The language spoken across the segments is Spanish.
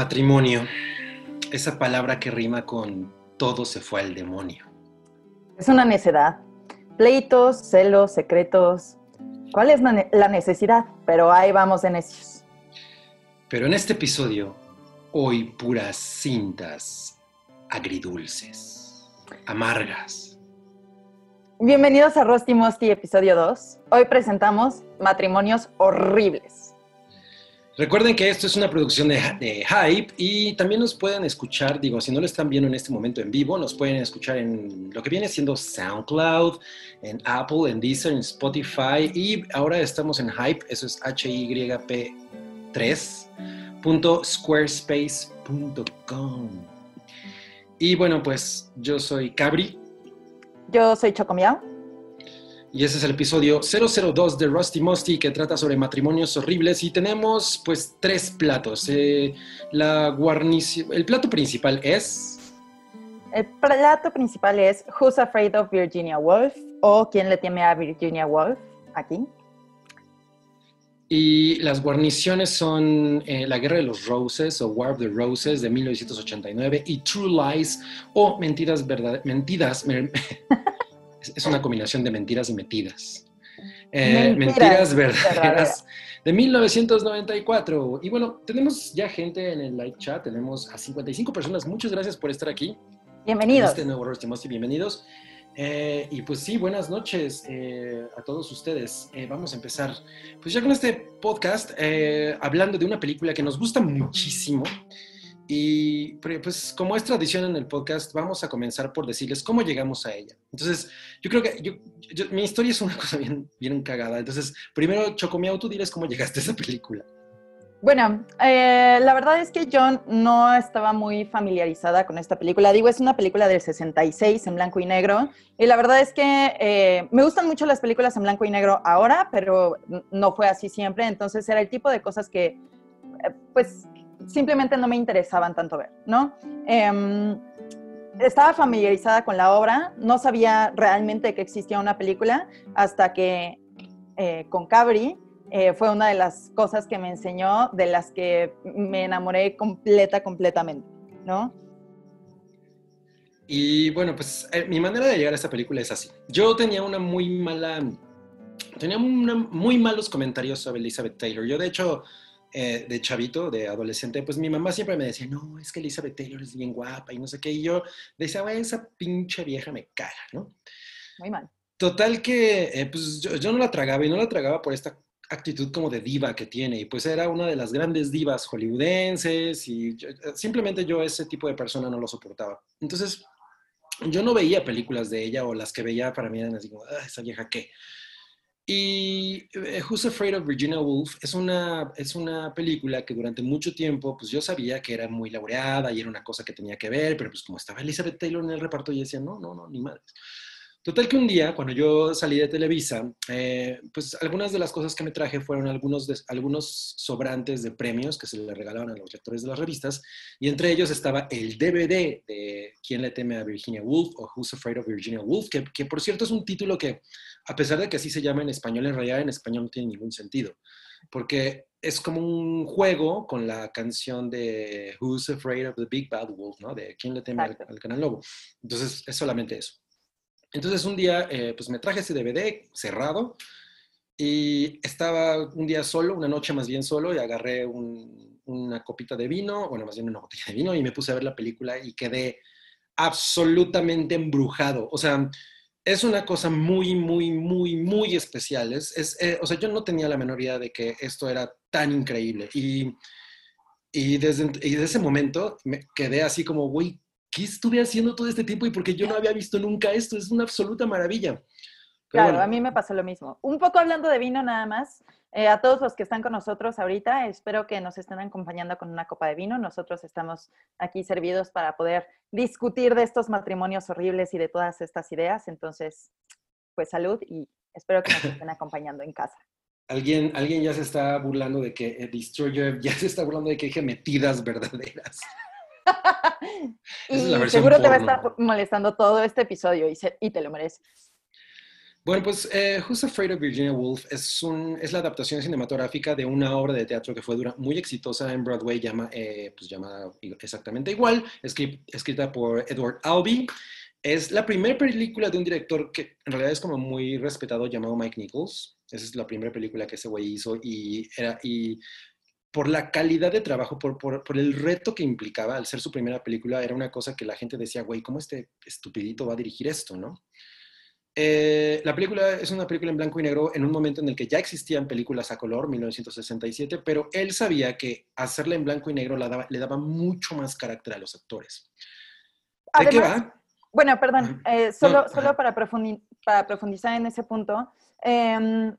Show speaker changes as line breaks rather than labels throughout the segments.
Matrimonio, esa palabra que rima con todo se fue al demonio.
Es una necedad. Pleitos, celos, secretos. ¿Cuál es la necesidad? Pero ahí vamos de necios.
Pero en este episodio, hoy puras cintas agridulces, amargas.
Bienvenidos a Rosti Mosti, episodio 2. Hoy presentamos matrimonios horribles.
Recuerden que esto es una producción de, Hype y también nos pueden escuchar, digo, si no lo están viendo en este momento en vivo, nos pueden escuchar en lo que viene siendo SoundCloud, en Apple, en Deezer, en Spotify y ahora estamos en Hype, eso es hyp3.squarespace.com. Y bueno, pues yo soy Cabri.
Yo soy Chocomiao.
Y ese es el episodio 002 de Rusty Musty que trata sobre matrimonios horribles y tenemos pues tres platos. Eh, la guarnición, el plato principal es...
El plato principal es Who's Afraid of Virginia Woolf o ¿Quién le teme a Virginia Woolf? Aquí.
Y las guarniciones son eh, La Guerra de los Roses o War of the Roses de 1989 y True Lies o Mentiras Verdaderas. Mentiras. es una combinación de mentiras y metidas. Eh, mentiras, verdaderas de 1994. Y bueno, tenemos ya gente en el live chat, tenemos a 55 personas. Muchas gracias por estar aquí.
Bienvenidos.
este nuevo y bienvenidos. Eh, y pues sí, buenas noches eh, a todos ustedes. vamos a empezar, pues ya con este podcast, hablando de una película que nos gusta muchísimo. Y pues como es tradición en el podcast, vamos a comenzar por decirles cómo llegamos a ella. Entonces, yo creo que mi historia es una cosa bien, bien cagada. Entonces, primero, Chocomiao, tú diles cómo llegaste a esa película.
Bueno, eh, la verdad es que yo no estaba muy familiarizada con esta película. Digo, es una película del 66 en blanco y negro. Y la verdad es que eh, me gustan mucho las películas en blanco y negro ahora, pero no fue así siempre. Entonces era el tipo de cosas que, eh, pues, simplemente no me interesaban tanto ver, ¿no? Em, estaba familiarizada con la obra, no sabía realmente que existía una película hasta que eh, con Cabri eh, fue una de las cosas que me enseñó, de las que me enamoré completa, completamente, ¿no?
Y bueno, pues eh, mi manera de llegar a esta película es así. Yo tenía una muy mala, tenía muy malos comentarios sobre Elizabeth Taylor. Yo de hecho eh, de chavito, de adolescente, pues mi mamá siempre me decía, no, es que Elizabeth Taylor es bien guapa y no sé qué. Y yo decía, esa pinche vieja me caga, ¿no?
Muy mal.
Total que, eh, pues yo, no la tragaba y no la tragaba por esta actitud como de diva que tiene. Y pues era una de las grandes divas hollywoodenses y simplemente yo ese tipo de persona no lo soportaba. Entonces, yo no veía películas de ella o las que veía para mí eran así como, ah, esa vieja qué. Y eh, Who's Afraid of Virginia Woolf es una, es una película que durante mucho tiempo, pues yo sabía que era muy laureada y era una cosa que tenía que ver, pero pues como estaba Elizabeth Taylor en el reparto, yo decía, no, no, no, ni madres. Total que un día, cuando yo salí de Televisa, eh, pues algunas de las cosas que me traje fueron algunos, algunos sobrantes de premios que se le regalaban a los lectores de las revistas, y entre ellos estaba el DVD de ¿Quién le teme a Virginia Woolf? o Who's Afraid of Virginia Woolf, que, que por cierto es un título que, a pesar de que así se llama en español, en realidad en español no tiene ningún sentido, porque es como un juego con la canción de Who's Afraid of the Big Bad Wolf, ¿no? De ¿Quién le teme al, al canal lobo? Entonces es solamente eso. Entonces un día, eh, pues me traje ese DVD cerrado y estaba un día solo, una noche más bien solo, y agarré una copita de vino, bueno, más bien una botella de vino, y me puse a ver la película y quedé absolutamente embrujado. O sea, es una cosa muy, muy, muy, muy especial. Es, eh, o sea, yo no tenía la menor idea de que esto era tan increíble. Y, y, desde, ese momento me quedé así como, güey, ¿qué estuve haciendo todo este tiempo y porque yo no había visto nunca esto? Es una absoluta maravilla.
claro, a mí me pasó lo mismo. Un poco hablando de vino nada más, eh, a todos los que están con nosotros ahorita, espero que nos estén acompañando con una copa de vino. Nosotros estamos aquí servidos para poder discutir de estos matrimonios horribles y de todas estas ideas. Entonces, pues salud y espero que nos estén acompañando en casa.
Alguien, alguien ya se está burlando de que eh, Destroyer ya se está burlando de que hay metidas verdaderas.
y seguro te va a estar molestando todo este episodio y, te lo mereces.
Bueno, pues eh, Who's Afraid of Virginia Woolf es, un, es la adaptación cinematográfica de una obra de teatro que fue dura, muy exitosa en Broadway, llama, eh, pues llamada exactamente igual, escrita por Edward Albee. Es la primera película de un director que en realidad es como muy respetado llamado Mike Nichols. Esa es la primera película que ese güey hizo y, era, y por la calidad de trabajo, por, por, por, el reto que implicaba al ser su primera película, era una cosa que la gente decía, güey, ¿cómo este estupidito va a dirigir esto, no? Eh, la película es una película en blanco y negro en un momento en el que ya existían películas a color, 1967, pero él sabía que hacerla en blanco y negro le daba mucho más carácter a los actores.
¿De qué va? Bueno, perdón, eh, solo, solo para, para, profundizar en ese punto. Em,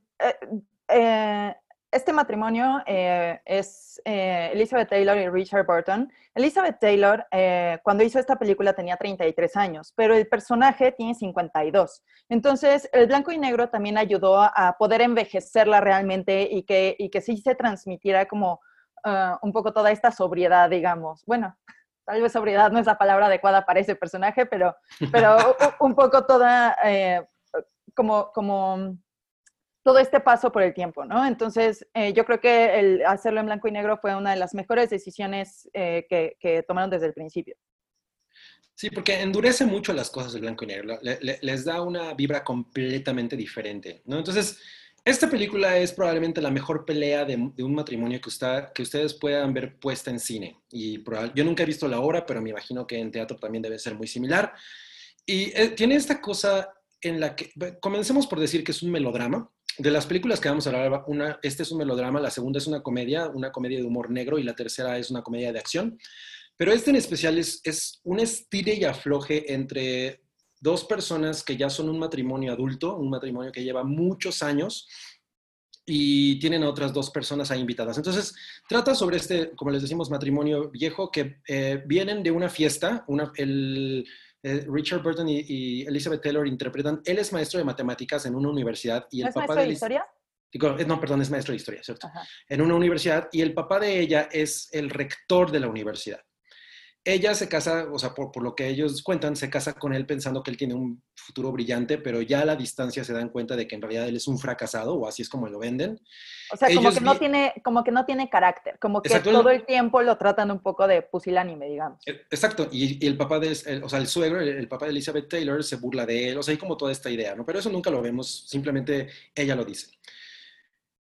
eh, este matrimonio eh, es eh, Elizabeth Taylor y Richard Burton. Elizabeth Taylor, eh, cuando hizo esta película, tenía 33 años, pero el personaje tiene 52. Entonces, el blanco y negro también ayudó a poder envejecerla realmente y que, y que sí se transmitiera como ah, un poco toda esta sobriedad, digamos. Bueno, tal vez sobriedad no es la palabra adecuada para ese personaje, pero, pero un poco toda como... como todo este paso por el tiempo, ¿no? Entonces, eh, yo creo que el hacerlo en blanco y negro fue una de las mejores decisiones eh, que, tomaron desde el principio.
Sí, porque endurece mucho las cosas de blanco y negro, les da una vibra completamente diferente, ¿no? Entonces, esta película es probablemente la mejor pelea de, un matrimonio que, que ustedes puedan ver puesta en cine. Y yo nunca he visto la obra, pero me imagino que en teatro también debe ser muy similar. Y eh, tiene esta cosa en la que, comencemos por decir que es un melodrama, de las películas que vamos a hablar, una, este es un melodrama, la segunda es una comedia, una comedia de humor negro y la tercera es una comedia de acción. Pero este en especial es, un estire y afloje entre dos personas que ya son un matrimonio adulto, un matrimonio que lleva muchos años y tienen otras dos personas ahí invitadas. Entonces, trata sobre este, como les decimos, matrimonio viejo que eh, vienen de una fiesta, el, eh, Richard Burton y, Elizabeth Taylor interpretan, él es maestro de matemáticas en una universidad y el
¿Es
papá
maestro
de,
historia?
Eh, no, perdón, es maestro de historia, ¿cierto? En una universidad y el papá de ella es el rector de la universidad ella se casa, o sea, por, lo que ellos cuentan, se casa con él pensando que él tiene un futuro brillante, pero ya a la distancia se dan cuenta de que en realidad él es un fracasado, o así es como lo venden.
O sea, como que, no tiene, como que no tiene carácter, como que todo el tiempo lo tratan un poco de pusilánime, digamos.
E, exacto, y, el papá de, o sea, el suegro, el, papá de Elizabeth Taylor se burla de él, o sea, hay como toda esta idea, ¿no? Pero eso nunca lo vemos, simplemente ella lo dice.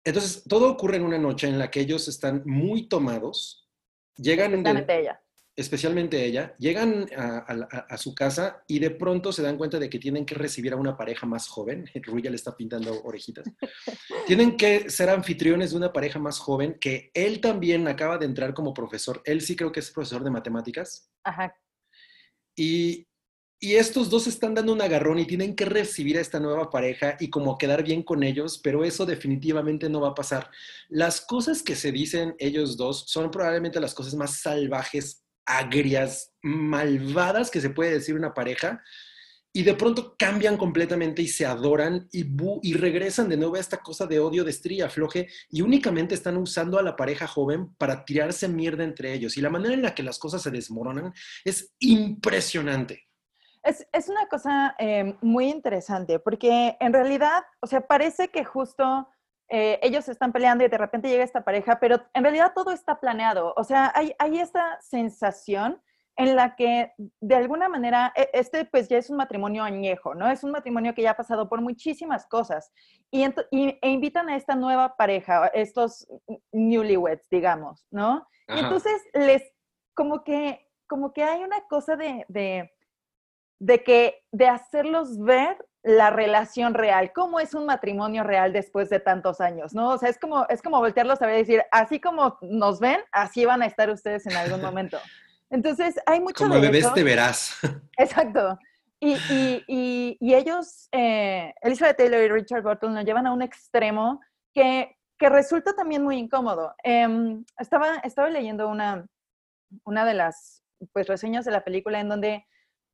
Entonces, todo ocurre en una noche en la que ellos están muy tomados, llegan...
Especialmente ella
especialmente ella, llegan a, su casa y de pronto se dan cuenta de que tienen que recibir a una pareja más joven. Rui ya le está pintando orejitas. tienen que ser anfitriones de una pareja más joven que él también acaba de entrar como profesor. Él sí creo que es profesor de matemáticas.
Ajá.
Y, y estos dos están dando un agarrón y tienen que recibir a esta nueva pareja y como quedar bien con ellos, pero eso definitivamente no va a pasar. Las cosas que se dicen ellos dos son probablemente las cosas más salvajes agrias, malvadas que se puede decir una pareja, y de pronto cambian completamente y se adoran y, y regresan de nuevo a esta cosa de odio, de estrella floje, y únicamente están usando a la pareja joven para tirarse mierda entre ellos. Y la manera en la que las cosas se desmoronan es impresionante.
Es, es una cosa eh, muy interesante, porque en realidad, o sea, parece que justo eh, ellos están peleando y de repente llega esta pareja, pero en realidad todo está planeado. O sea, hay, hay esta sensación en la que de alguna manera, e, este pues ya es un matrimonio añejo, ¿no? Es un matrimonio que ya ha pasado por muchísimas cosas y, e invitan a esta nueva pareja, estos newlyweds, digamos, ¿no? Y entonces les, como que, como que hay una cosa de, de, de que, de hacerlos ver la relación real, cómo es un matrimonio real después de tantos años, ¿no? O sea, es como, es como voltearlos a ver y decir, así como nos ven, así van a estar ustedes en algún momento. Entonces, hay mucho
como bebés te verás.
Exacto. Y, y, y, ellos, eh, Elizabeth Taylor y Richard Burton, lo llevan a un extremo que, que resulta también muy incómodo. Em, estaba, estaba leyendo una, una de las pues, reseñas de la película en donde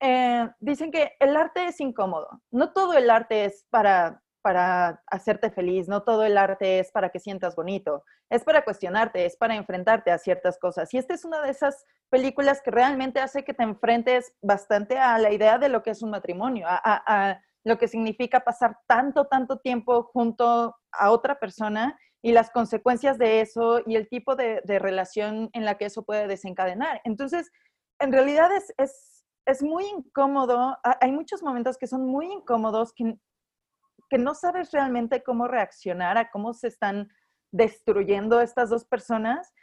eh, dicen que el arte es incómodo. No todo el arte es para, para hacerte feliz, no todo el arte es para que sientas bonito, es para cuestionarte, es para enfrentarte a ciertas cosas. Y esta es una de esas películas que realmente hace que te enfrentes bastante a la idea de lo que es un matrimonio, a, lo que significa pasar tanto, tanto tiempo junto a otra persona y las consecuencias de eso y el tipo de, relación en la que eso puede desencadenar. Entonces, en realidad es, es, es, muy incómodo, hay muchos momentos que son muy incómodos, que, que no sabes realmente cómo reaccionar a cómo se están destruyendo estas dos personas.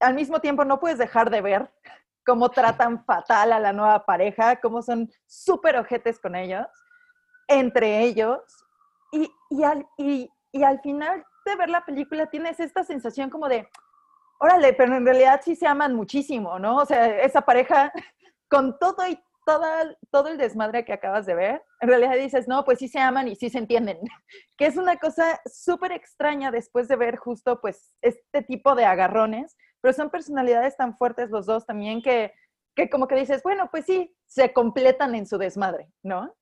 Al mismo tiempo, no puedes dejar de ver cómo tratan fatal a la nueva pareja, cómo son súper ojetes con ellos, entre ellos. Y, y, al, y, y al final de ver la película tienes esta sensación como de, órale, pero en realidad sí se aman muchísimo, ¿no? O sea, esa pareja con todo y toda, todo el desmadre que acabas de ver, en realidad dices, no, pues sí se aman y sí se entienden, que es una cosa súper extraña después de ver justo pues este tipo de agarrones, pero son personalidades tan fuertes los dos también que, que como que dices, bueno, pues sí, se completan en su desmadre, ¿no?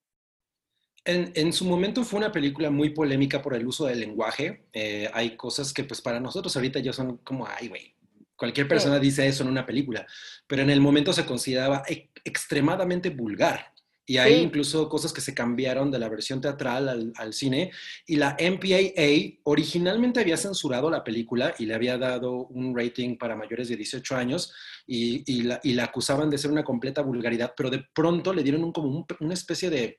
En, su momento fue una película muy polémica por el uso del lenguaje. Eh, hay cosas que pues para nosotros ahorita ya son como, ay, güey, cualquier persona dice eso en una película, pero en el momento se consideraba extremadamente vulgar. Y hay incluso cosas que se cambiaron de la versión teatral al, cine. Y la MPAA originalmente había censurado la película y le había dado un rating para mayores de 18 años y, la, acusaban de ser una completa vulgaridad, pero de pronto le dieron un, como una especie de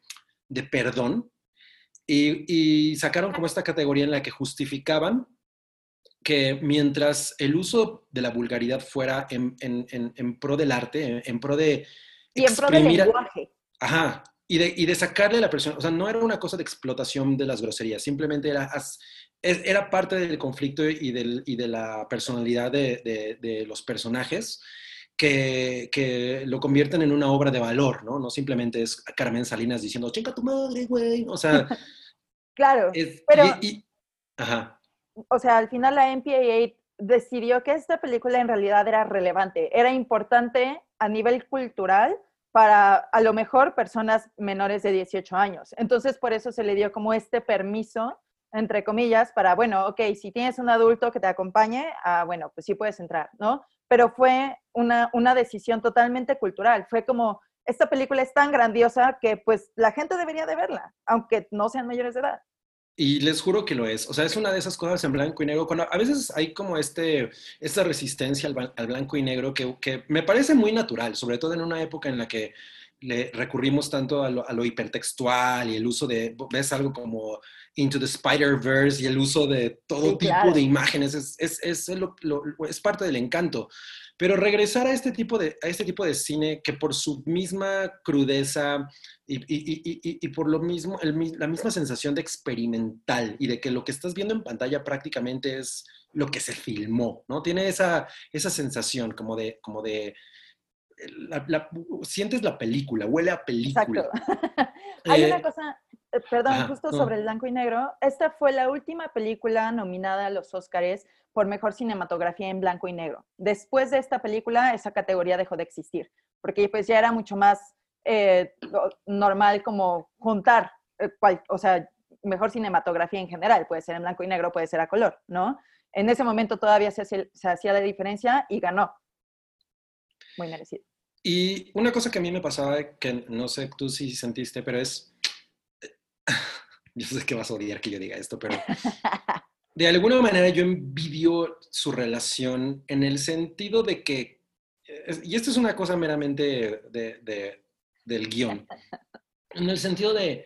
de perdón y, sacaron como esta categoría en la que justificaban que mientras el uso de la vulgaridad fuera en, pro del arte, en, pro de...
Y pro del lenguaje.
Ajá, y de, y de, sacarle a la persona, o sea, no era una cosa de explotación de las groserías, simplemente era, era parte del conflicto y, del, y de la personalidad de, de los personajes que, lo convierten en una obra de valor, ¿no? No simplemente es Carmen Salinas diciendo, chinga tu madre, güey. O sea.
claro. pero. ajá. O sea, al final la MPAA decidió que esta película en realidad era relevante, era importante a nivel cultural para a lo mejor personas menores de 18 años. Entonces, por eso se le dio como este permiso, entre comillas, para, bueno, ok, si tienes un adulto que te acompañe, ah, bueno, pues sí puedes entrar, ¿no? pero fue una, una decisión totalmente cultural. Fue como, esta película es tan grandiosa que pues la gente debería de verla, aunque no sean mayores de edad.
Y les juro que lo es. O sea, es una de esas cosas en blanco y negro. Cuando a veces hay como este, esta resistencia al, al blanco y negro que, que, me parece muy natural, sobre todo en una época en la que le recurrimos tanto a lo, hipertextual y el uso de, ves algo como Into the Spider-Verse y el uso de todo tipo de imágenes, es, es, es, es, parte del encanto. Pero regresar a este tipo de, a este tipo de cine que por su misma crudeza y, y, y, y por lo mismo, el, la misma sensación de experimental y de que lo que estás viendo en pantalla prácticamente es lo que se filmó, ¿no? Tiene esa, esa sensación como de, como de sientes la película, huele a película.
Exacto. Hay una eh, cosa, eh, perdón, justo sobre el blanco y negro. Esta fue la última película nominada a los Óscares por mejor cinematografía en blanco y negro. Después de esta película, esa categoría dejó de existir, porque pues ya era mucho más eh, normal como juntar, o sea, mejor cinematografía en general, puede ser en blanco y negro, puede ser a color, ¿no? En ese momento todavía se hacía la diferencia y ganó muy merecido.
Y una cosa que a mí me pasaba, que no sé tú si sentiste, pero es, yo sé que vas a odiar que yo diga esto, pero de alguna manera yo envidio su relación en el sentido de que, y esto es una cosa meramente de, del guion, en el sentido de,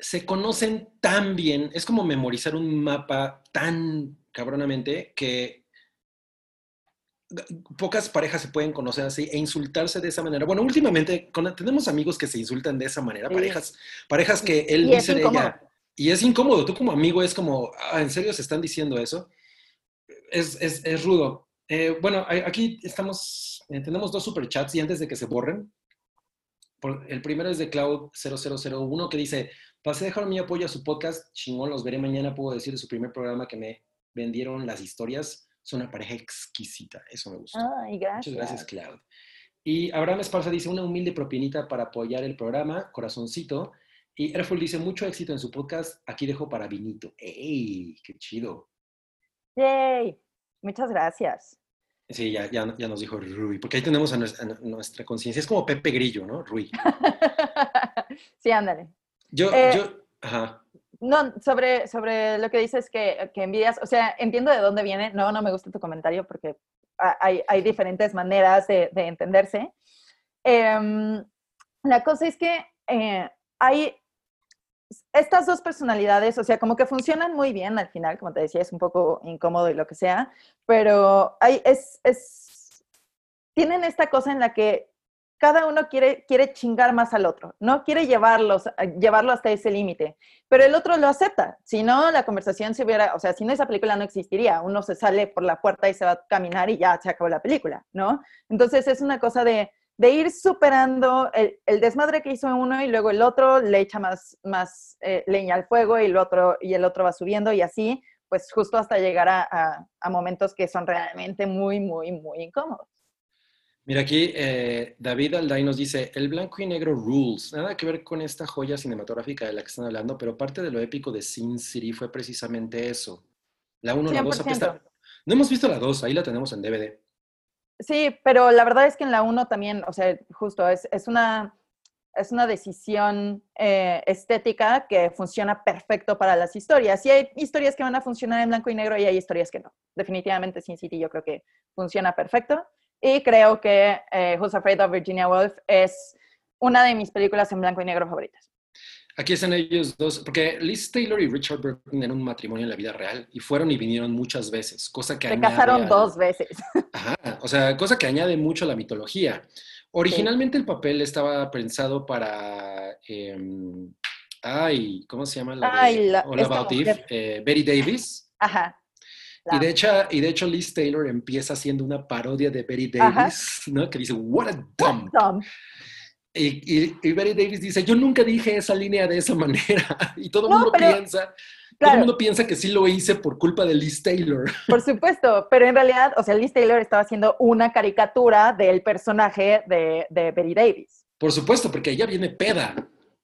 se conocen tan bien, es como memorizar un mapa tan cabronamente que pocas parejas se pueden conocer así e insultarse de esa manera. Bueno, últimamente tenemos amigos que se insultan de esa manera, parejas, parejas que él dice de ella. Y es incómodo, tú como amigo es como, ah, ¿en serio se están diciendo eso? Es, es, es rudo. Eh, bueno, aquí estamos, eh, tenemos dos superchats y antes de que se borren, el primero es de Cloud0001 que dice, pasé a dejar mi apoyo a su podcast, chingón, los veré mañana, puedo decir de su primer programa que me vendieron las historias es una pareja exquisita, eso me gusta.
Ay, gracias.
Muchas gracias, Cloud. Y Abraham Esparza dice, una humilde propinita para apoyar el programa, corazoncito. Y Airful dice, mucho éxito en su podcast, aquí dejo para Vinito. ¡Ey! ¡Qué chido!
¡Yay! Muchas gracias.
Sí, ya, ya, ya nos dijo Rui, porque ahí tenemos a nuestra, nuestra conciencia. Es como Pepe Grillo, ¿no? Rui.
sí, ándale.
Yo,
Eh,
yo, ajá.
No, sobre, sobre lo que dices que, que envidias, o sea, entiendo de dónde viene, no, no me gusta tu comentario porque ha- hay, hay diferentes maneras de, de entenderse. Em, la cosa es que eh, hay estas dos personalidades, o sea, como que funcionan muy bien al final, como te decía, es un poco incómodo y lo que sea, pero hay, es, es, tienen esta cosa en la que cada uno quiere, quiere chingar más al otro, ¿no? Quiere llevarlos, llevarlo hasta ese límite, pero el otro lo acepta. Si no, la conversación se hubiera, o sea, si no, esa película no existiría. Uno se sale por la puerta y se va a caminar y ya se acabó la película, ¿no? Entonces es una cosa de, de ir superando el, el, desmadre que hizo uno y luego el otro le echa más, más eh, leña al fuego y el, otro, y el otro va subiendo y así, pues justo hasta llegar a, a, a momentos que son realmente muy, muy, muy incómodos.
Mira, aquí eh, David Alday nos dice, el blanco y negro rules, nada que ver con esta joya cinematográfica de la que están hablando, pero parte de lo épico de Sin City fue precisamente eso. La 1, la 2, apesta... No hemos visto la 2, ahí la tenemos en DVD.
Sí, pero la verdad es que en la 1 también, o sea, justo, es, es una, es una decisión eh, estética que funciona perfecto para las historias. Y hay historias que van a funcionar en blanco y negro y hay historias que no. Definitivamente Sin City yo creo que funciona perfecto. Y creo que eh, Who's Afraid of Virginia Woolf es una de mis películas en blanco y negro favoritas.
Aquí están ellos dos, porque Liz Taylor y Richard Burton eran un matrimonio en la vida real y fueron y vinieron muchas veces, cosa que...
Se casaron
al...
dos veces.
Ajá, o sea, cosa que añade mucho a la mitología. Originalmente sí. el papel estaba pensado para... Eh, ay, ¿cómo se llama? La
ay,
de
la,
All About Eve, eh, Betty Davis.
Ajá.
Y de, hecho, y de hecho, Liz Taylor empieza haciendo una parodia de Betty Davis, Ajá. ¿no? Que dice, what a dumb.
dumb.
Y, y, y, Betty Davis dice, yo nunca dije esa línea de esa manera. Y todo el mundo pero, piensa, claro. todo el mundo piensa que sí lo hice por culpa de Liz Taylor.
Por supuesto, pero en realidad, o sea, Liz Taylor estaba haciendo una caricatura del personaje de, de Betty Davis.
Por supuesto, porque ella viene peda.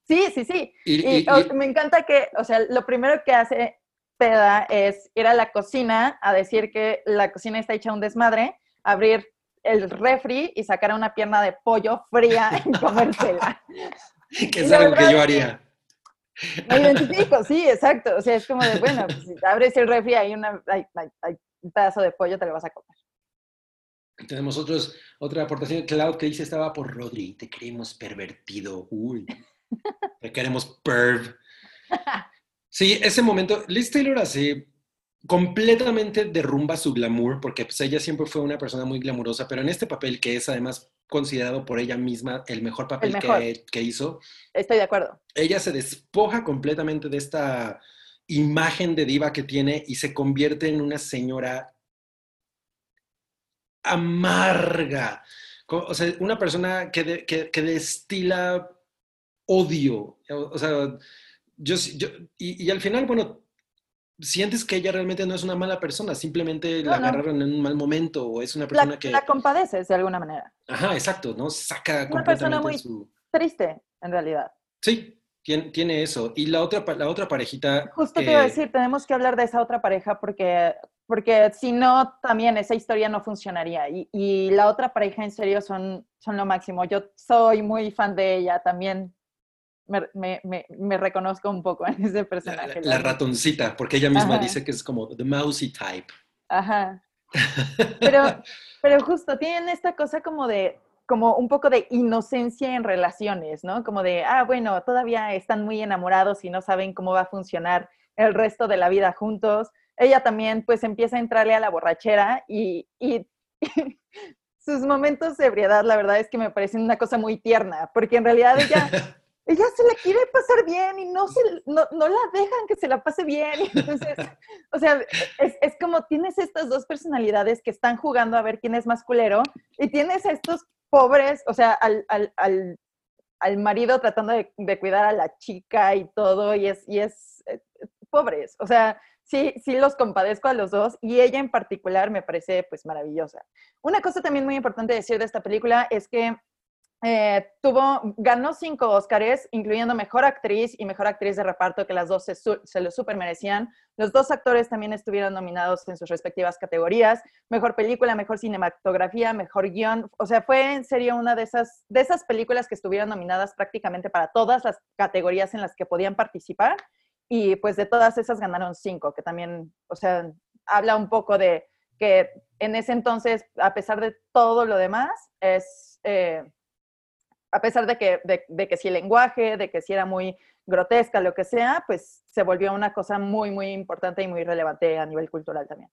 Sí, sí, sí. Y, me encanta que, o sea, lo primero que hace peda es ir a la cocina a decir que la cocina está hecha un desmadre, abrir el refri y sacar una pierna de pollo fría y comérsela.
que es algo que yo haría.
Me identifico, sí, exacto. O sea, es como de, bueno, pues, si abres el refri hay, una, hay, hay, hay, un pedazo de pollo, te lo vas a comer.
Tenemos otros, otra aportación de Cloud que dice, estaba por Rodri, te queremos pervertido. Uy, te queremos perv. Sí, ese momento, Liz Taylor así completamente derrumba su glamour, porque pues, ella siempre fue una persona muy glamurosa, pero en este papel, que es además considerado por ella misma el mejor papel
el mejor.
Que, que, hizo,
estoy de acuerdo.
Ella se despoja completamente de esta imagen de diva que tiene y se convierte en una señora amarga, o sea, una persona que, de, que, que destila odio, o sea, yo, yo y, y, al final, bueno, sientes que ella realmente no es una mala persona, simplemente
no,
la
no.
agarraron en un mal momento o es una persona
la,
que...
La compadeces de alguna manera.
Ajá, exacto, ¿no? Saca
una persona muy
su...
triste, en realidad.
Sí, tiene, tiene, eso. Y la otra, la otra parejita...
Justo te iba a decir, tenemos que hablar de esa otra pareja porque, porque si no, también esa historia no funcionaría. Y, y la otra pareja, en serio, son, son lo máximo. Yo soy muy fan de ella también me, me, me, me, reconozco un poco en ese personaje.
La, la, la ratoncita, porque ella misma Ajá. dice que es como the mousy type.
Ajá. Pero, pero justo tienen esta cosa como de, como un poco de inocencia en relaciones, ¿no? Como de, ah, bueno, todavía están muy enamorados y no saben cómo va a funcionar el resto de la vida juntos. Ella también pues empieza a entrarle a la borrachera y, y, y sus momentos de ebriedad, la verdad es que me parecen una cosa muy tierna, porque en realidad ella ella se la quiere pasar bien y no, se, no, no la dejan que se la pase bien. Entonces, o sea, es, es, como tienes estas dos personalidades que están jugando a ver quién es más culero y tienes a estos pobres, o sea, al, al, al, al marido tratando de, de, cuidar a la chica y todo y es, y es eh, pobres. O sea, sí, sí los compadezco a los dos y ella en particular me parece pues maravillosa. Una cosa también muy importante decir de esta película es que eh, tuvo, ganó cinco Óscares, incluyendo Mejor Actriz y Mejor Actriz de Reparto, que las dos se, se lo super merecían. Los dos actores también estuvieron nominados en sus respectivas categorías. Mejor Película, Mejor Cinematografía, Mejor Guión. O sea, fue en serio una de esas, de esas películas que estuvieron nominadas prácticamente para todas las categorías en las que podían participar. Y pues de todas esas ganaron cinco, que también, o sea, habla un poco de que en ese entonces, a pesar de todo lo demás, es... Eh, a pesar de que, de, que si el lenguaje, de que si era muy grotesca, lo que sea, pues se volvió una cosa muy, muy importante y muy relevante a nivel cultural también.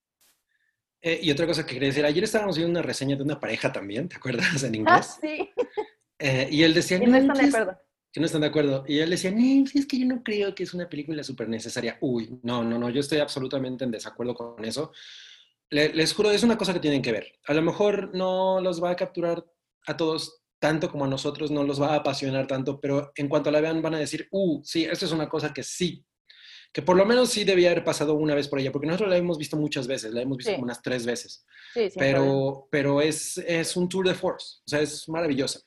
Eh, y otra cosa que quería decir, ayer estábamos viendo una reseña de una pareja también, ¿te acuerdas? En
Ah,
inglés.
sí.
Eh, y él decía,
Y no están de acuerdo.
que no están de acuerdo. Y él decía, no, es que yo no creo que es una película súper necesaria. Uy, no, no, no, yo estoy absolutamente en desacuerdo con eso. Le- les juro, es una cosa que tienen que ver. A lo mejor no los va a capturar a todos tanto como a nosotros, no los va a apasionar tanto, pero en cuanto la vean van a decir, uh, sí, esto es una cosa que sí, que por lo menos sí debía haber pasado una vez por ella, porque nosotros la hemos visto muchas veces, la hemos visto
Sí.
como unas tres veces,
Sí, problema.
pero, pero es, es un tour de force, o sea, es maravillosa.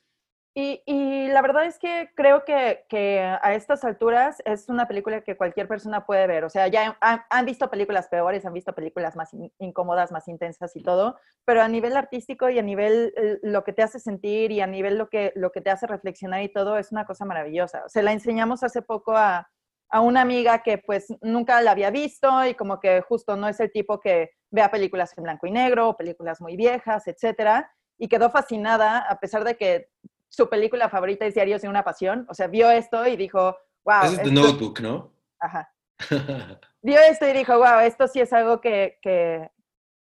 Y, y la verdad es que creo que, que a estas alturas es una película que cualquier persona puede ver. O sea, ya han, han visto películas peores, han visto películas más in- incómodas, más intensas y todo, pero a nivel artístico y a nivel eh, lo que te hace sentir y a nivel lo que, lo que te hace reflexionar y todo es una cosa maravillosa. Se la enseñamos hace poco a, a una amiga que pues nunca la había visto y como que justo no es el tipo que vea películas en blanco y negro, o películas muy viejas, etcétera, y quedó fascinada a pesar de que su película favorita es Diarios de una Pasión. O sea, vio esto y dijo, wow.
Es The Notebook, ¿no?
Ajá. Vio esto y dijo, wow, esto sí es algo que, que,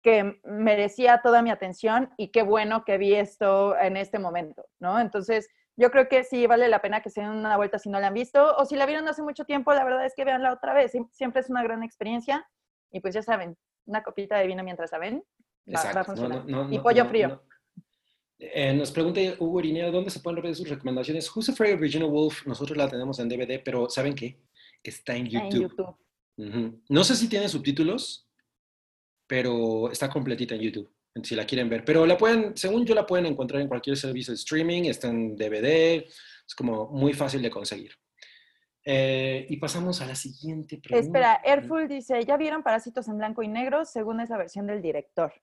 que merecía toda mi atención y qué bueno que vi esto en este momento, ¿no? Entonces, yo creo que sí vale la pena que se den una vuelta si no la han visto o si la vieron hace mucho tiempo, la verdad es que veanla otra vez. Siem- Siempre es una gran experiencia y pues ya saben, una copita de vino mientras la ven va, va a
Exacto. no,
funcionar.
no, no,
y pollo frío.
Eh, nos pregunta Hugo Irineo, ¿dónde se pueden ver sus recomendaciones? Who's Afraid of Virginia Woolf? Nosotros la tenemos en DVD, pero ¿saben qué? Está en
Está
YouTube.
en YouTube.
Ujú. No sé si tiene subtítulos, pero está completita en YouTube, si la quieren ver. Pero la pueden, según yo, la pueden encontrar en cualquier servicio de streaming, está en DVD, es como muy fácil de conseguir. Eh, y pasamos a la siguiente pregunta.
Espera, Airful dice, ¿ya vieron Parásitos en blanco y negro? Según es la versión del director.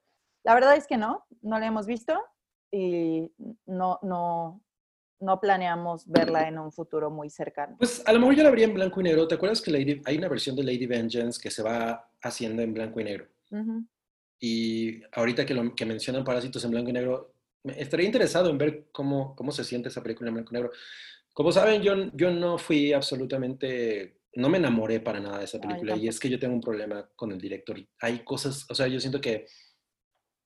La verdad es que no, no la hemos visto y no, no, no planeamos verla en un futuro muy cercano.
Pues a lo mejor yo la vería en blanco y negro. ¿Te acuerdas que Lady- hay una versión de Lady Vengeance que se va haciendo en blanco y negro?
Ujú.
Y ahorita que, lo, que mencionan Parásitos en blanco y negro, estaría interesado en ver cómo, cómo se siente esa película en blanco y negro. Como saben, yo, yo no fui absolutamente, no me enamoré para nada de esa película y
tampoco.
es que yo tengo un problema con el director. Hay cosas, o sea, yo siento que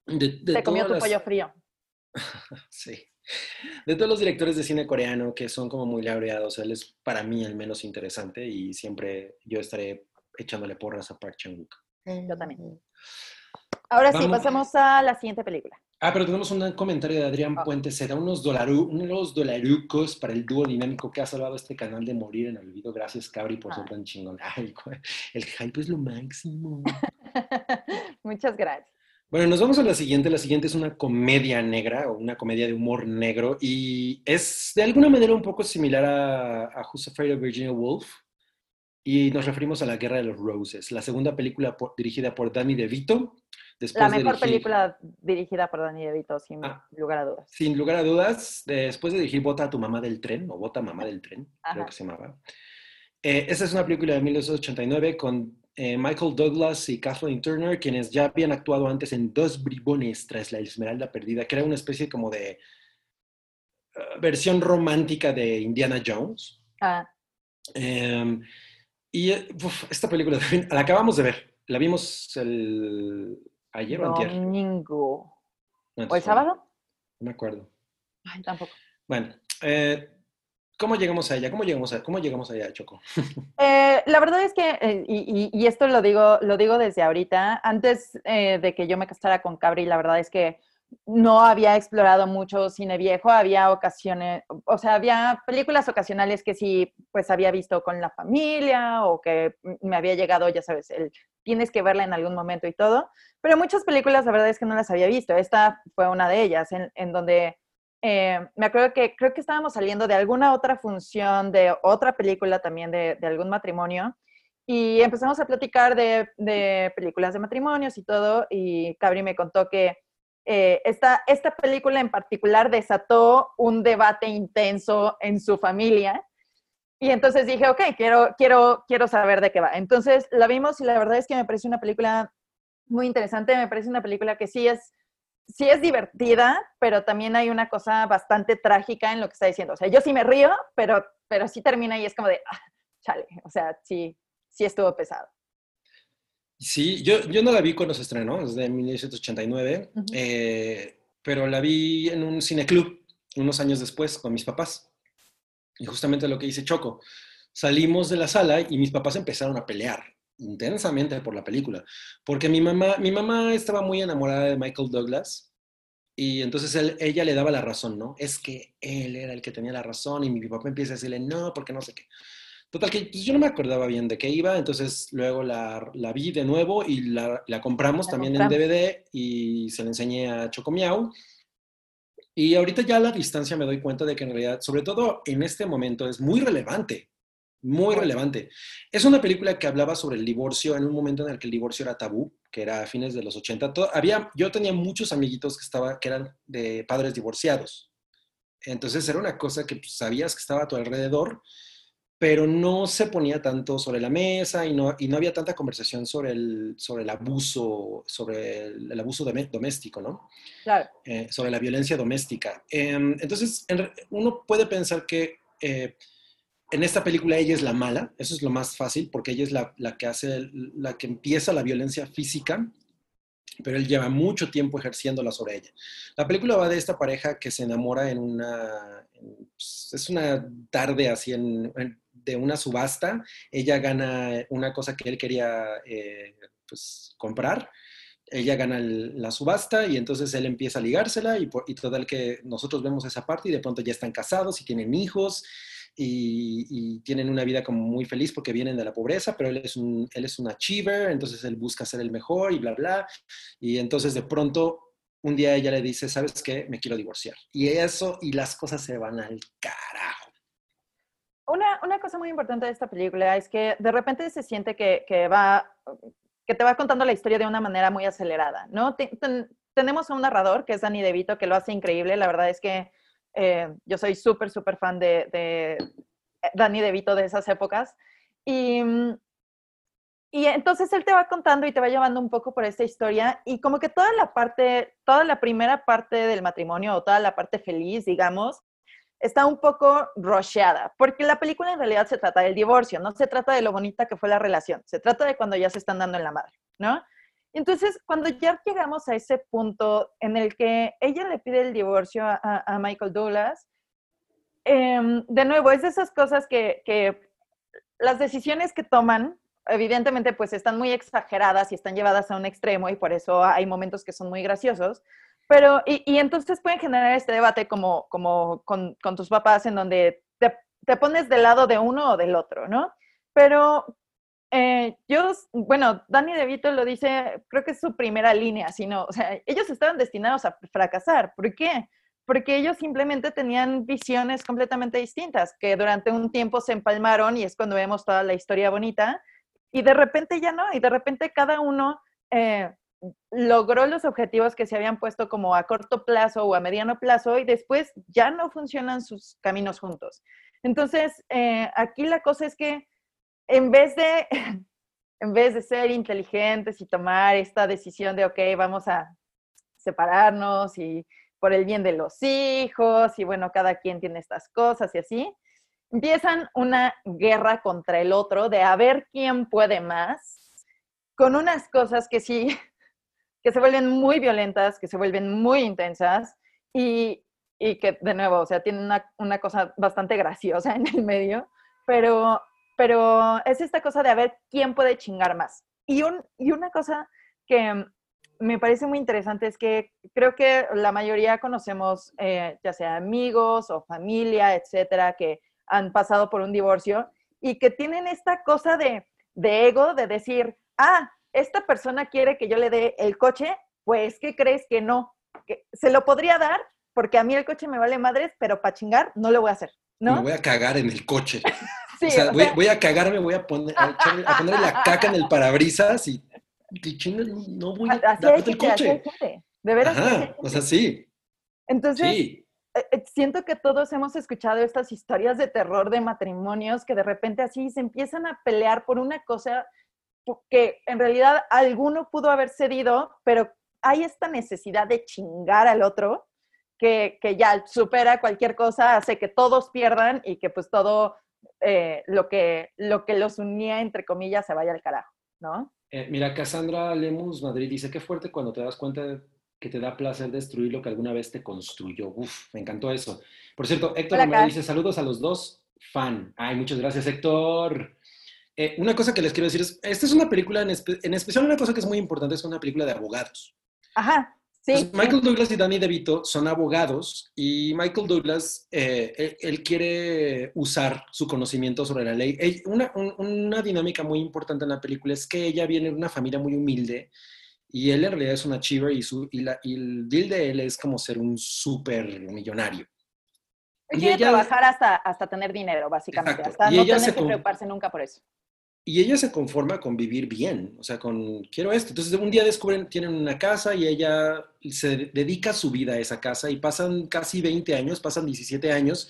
de, de
Te comió tu
las-
pollo frío.
Sí. De todos los directores de cine coreano que son como muy laureados, él es para mí el menos interesante y siempre yo estaré echándole porras a Park Chan-wook.
Yo también. Ahora sí, pasemos a la siguiente película.
Ah, pero tenemos un comentario de Adrián
Ah.
Puente. Se da unos, dolaru, unos dolarucos para el dúo dinámico que ha salvado este canal de morir en el olvido. Gracias, Cabri, por ser
Ah.
tan chingón. Ay, el hype es lo máximo.
Muchas gracias.
Bueno, nos vamos a la siguiente. La siguiente es una comedia negra o una comedia de humor negro y es de alguna manera un poco similar a, a Who's Afraid of Virginia Woolf y nos referimos a La Guerra de los Roses, la segunda película por- dirigida por Danny DeVito. Después
La mejor
dirigir-
película dirigida por Danny DeVito, sin
Ah.
lugar a dudas.
Sin lugar a dudas, después de dirigir Bota a tu mamá del tren, o Bota mamá del tren, creo
Ajá.
que se llamaba. Eh, esta es una película de 1989 con eh, Michael Douglas y Kathleen Turner, quienes ya habían actuado antes en Dos bribones tras la Esmeralda Perdida, que era una especie como de eh, versión romántica de Indiana Jones.
Ah,
Eh, y eh, uf, esta película también, la acabamos de ver, la vimos el, ayer o antier.
domingo.
No,
¿O el sábado?
No me acuerdo.
Ay, tampoco.
Bueno, eh, ¿cómo llegamos a ella? ¿Cómo llegamos a, cómo llegamos allá, Choco?
Eh, la verdad es que, eh, y, y- y esto lo digo, lo digo desde ahorita, antes eh, de que yo me casara con Cabri, la verdad es que no había explorado mucho cine viejo, había ocasiones, o sea, había películas ocasionales que sí, pues había visto con la familia o que me había llegado, ya sabes, el tienes que verla en algún momento y todo, pero muchas películas la verdad es que no las había visto. Esta fue una de ellas, en, en donde eh, me acuerdo que creo que estábamos saliendo de alguna otra función, de otra película también de, algún matrimonio, y empezamos a platicar de, películas de matrimonios y todo, y Cabri me contó que eh, esta, esta película en particular desató un debate intenso en su familia. Y entonces dije, ok, quiero, quiero, quiero saber de qué va. Entonces la vimos y la verdad es que me parece una película muy interesante, me parece una película que sí es sí es divertida, pero también hay una cosa bastante trágica en lo que está diciendo. O sea, yo sí me río, pero, pero sí termina y es como de, ah, chale, o sea, sí, sí estuvo pesado.
Sí, yo, yo no la vi cuando se estrenó, es de 1989, eh, pero la vi en un cineclub unos años después con mis papás. Y justamente lo que dice Choco, salimos de la sala y mis papás empezaron a pelear intensamente por la película, porque mi mamá, mi mamá estaba muy enamorada de Michael Douglas y entonces él, ella le daba la razón, ¿no? Es que él era el que tenía la razón y mi papá empieza a decirle, no, porque no sé qué. Total, que pues, yo no me acordaba bien de qué iba, entonces luego la, la vi de nuevo y la, la compramos también en DVD y se la enseñé a Chocomiao. Y ahorita ya a la distancia me doy cuenta de que en realidad, sobre todo en este momento, es muy relevante muy relevante. Es una película que hablaba sobre el divorcio en un momento en el que el divorcio era tabú, que era a fines de los 80. había, yo tenía muchos amiguitos que, estaba, que eran de padres divorciados. Entonces era una cosa que pues, sabías que estaba a tu alrededor, pero no se ponía tanto sobre la mesa y no, y no había tanta conversación sobre el, sobre el abuso, sobre el, abuso doméstico, ¿no?
Claro.
Eh, sobre la violencia doméstica. Em, entonces, uno puede pensar que... Eh, en esta película ella es la mala, eso es lo más fácil, porque ella es la, que hace, la que empieza la violencia física, pero él lleva mucho tiempo ejerciéndola sobre ella. La película va de esta pareja que se enamora en una, pues, es una tarde así de una subasta, ella gana una cosa que él quería eh, pues, comprar, ella gana la subasta y entonces él empieza a ligársela y, y total que nosotros vemos esa parte y de pronto ya están casados y tienen hijos y, tienen una vida como muy feliz porque vienen de la pobreza, pero él es, un, él es un achiever, entonces él busca ser el mejor y bla, bla. Y entonces de pronto un día ella le dice, ¿sabes qué? Me quiero divorciar. Y eso, y las cosas se van al carajo.
Una, una cosa muy importante de esta película es que de repente se siente que, que va, que te va contando la historia de una manera muy acelerada, ¿no? tenemos a un narrador que es Danny DeVito que lo hace increíble. La verdad es que eh, yo soy súper, súper fan de, de Danny DeVito de esas épocas. Y, y entonces él te va contando y te va llevando un poco por esta historia y como que toda la parte, toda la primera parte del matrimonio o toda la parte feliz, digamos, está un poco rusheada, porque la película en realidad se trata del divorcio, no se trata de lo bonita que fue la relación, se trata de cuando ya se están dando en la madre, ¿no? Entonces, cuando ya llegamos a ese punto en el que ella le pide el divorcio a, Michael Douglas, em, de nuevo, es de esas cosas que, que, las decisiones que toman, evidentemente, pues están muy exageradas y están llevadas a un extremo y por eso hay momentos que son muy graciosos. Pero, y, y entonces pueden generar este debate como, como con, con tus papás en donde te, te pones del lado de uno o del otro, ¿no? Pero eh, yo, bueno, Danny DeVito lo dice, creo que es su primera línea, sino, o sea, ellos estaban destinados a fracasar. ¿Por qué? Porque ellos simplemente tenían visiones completamente distintas, que durante un tiempo se empalmaron y es cuando vemos toda la historia bonita, y de repente ya no, y de repente cada uno eh, logró los objetivos que se habían puesto como a corto plazo o a mediano plazo y después ya no funcionan sus caminos juntos. Entonces, eh, aquí la cosa es que en vez de, en vez de ser inteligentes y tomar esta decisión de, ok, vamos a separarnos y por el bien de los hijos y bueno, cada quien tiene estas cosas y así, empiezan una guerra contra el otro de a ver quién puede más, con unas cosas que sí, que se vuelven muy violentas, que se vuelven muy intensas y, y que de nuevo, o sea, tienen una, una cosa bastante graciosa en el medio, pero pero es esta cosa de a ver quién puede chingar más. Y, un, y una cosa que me parece muy interesante es que creo que la mayoría conocemos, eh, ya sea amigos o familia, etcétera, que han pasado por un divorcio y que tienen esta cosa de, de ego, de decir, ah, esta persona quiere que yo le dé el coche, pues, ¿qué crees que no? Que se lo podría dar, porque a mí el coche me vale madres, pero para chingar no lo voy a hacer, ¿no?
Me voy a cagar en el coche. o sea, voy, a cagarme, voy a poner, a, la caca en el parabrisas y, y no voy a
dar el coche. De veras.
Ajá, o sea, sí.
Entonces, sí. Eh, eh, siento que todos hemos escuchado estas historias de terror de matrimonios que de repente así se empiezan a pelear por una cosa que en realidad alguno pudo haber cedido, pero hay esta necesidad de chingar al otro que, que ya supera cualquier cosa, hace que todos pierdan y que pues todo eh, lo, que, lo que los unía, entre comillas, se vaya al carajo, ¿no?
mira, Cassandra Lemus Madrid dice, qué fuerte cuando te das cuenta de que te da placer destruir lo que alguna vez te construyó. Uf, me encantó eso. Por cierto, Héctor Romero dice saludos a los dos, fan. Ay, muchas gracias, Héctor. Eh, una cosa que les quiero decir es, esta es una película, en, especial una cosa que es muy importante, es una película de abogados.
Ajá, sí.
Michael Douglas y Danny DeVito son abogados y Michael Douglas, eh, él, quiere usar su conocimiento sobre la ley. Una, una dinámica muy importante en la película es que ella viene de una familia muy humilde y él en realidad es un achiever y, su, y, la, y el deal de él es como ser un súper millonario.
Él quiere trabajar hasta, hasta tener dinero, básicamente, hasta no tener que preocuparse nunca por eso.
Y ella se conforma con vivir bien, o sea, con quiero esto. Entonces, un día descubren, tienen una casa y ella se dedica su vida a esa casa y pasan casi 20 años, pasan 17 años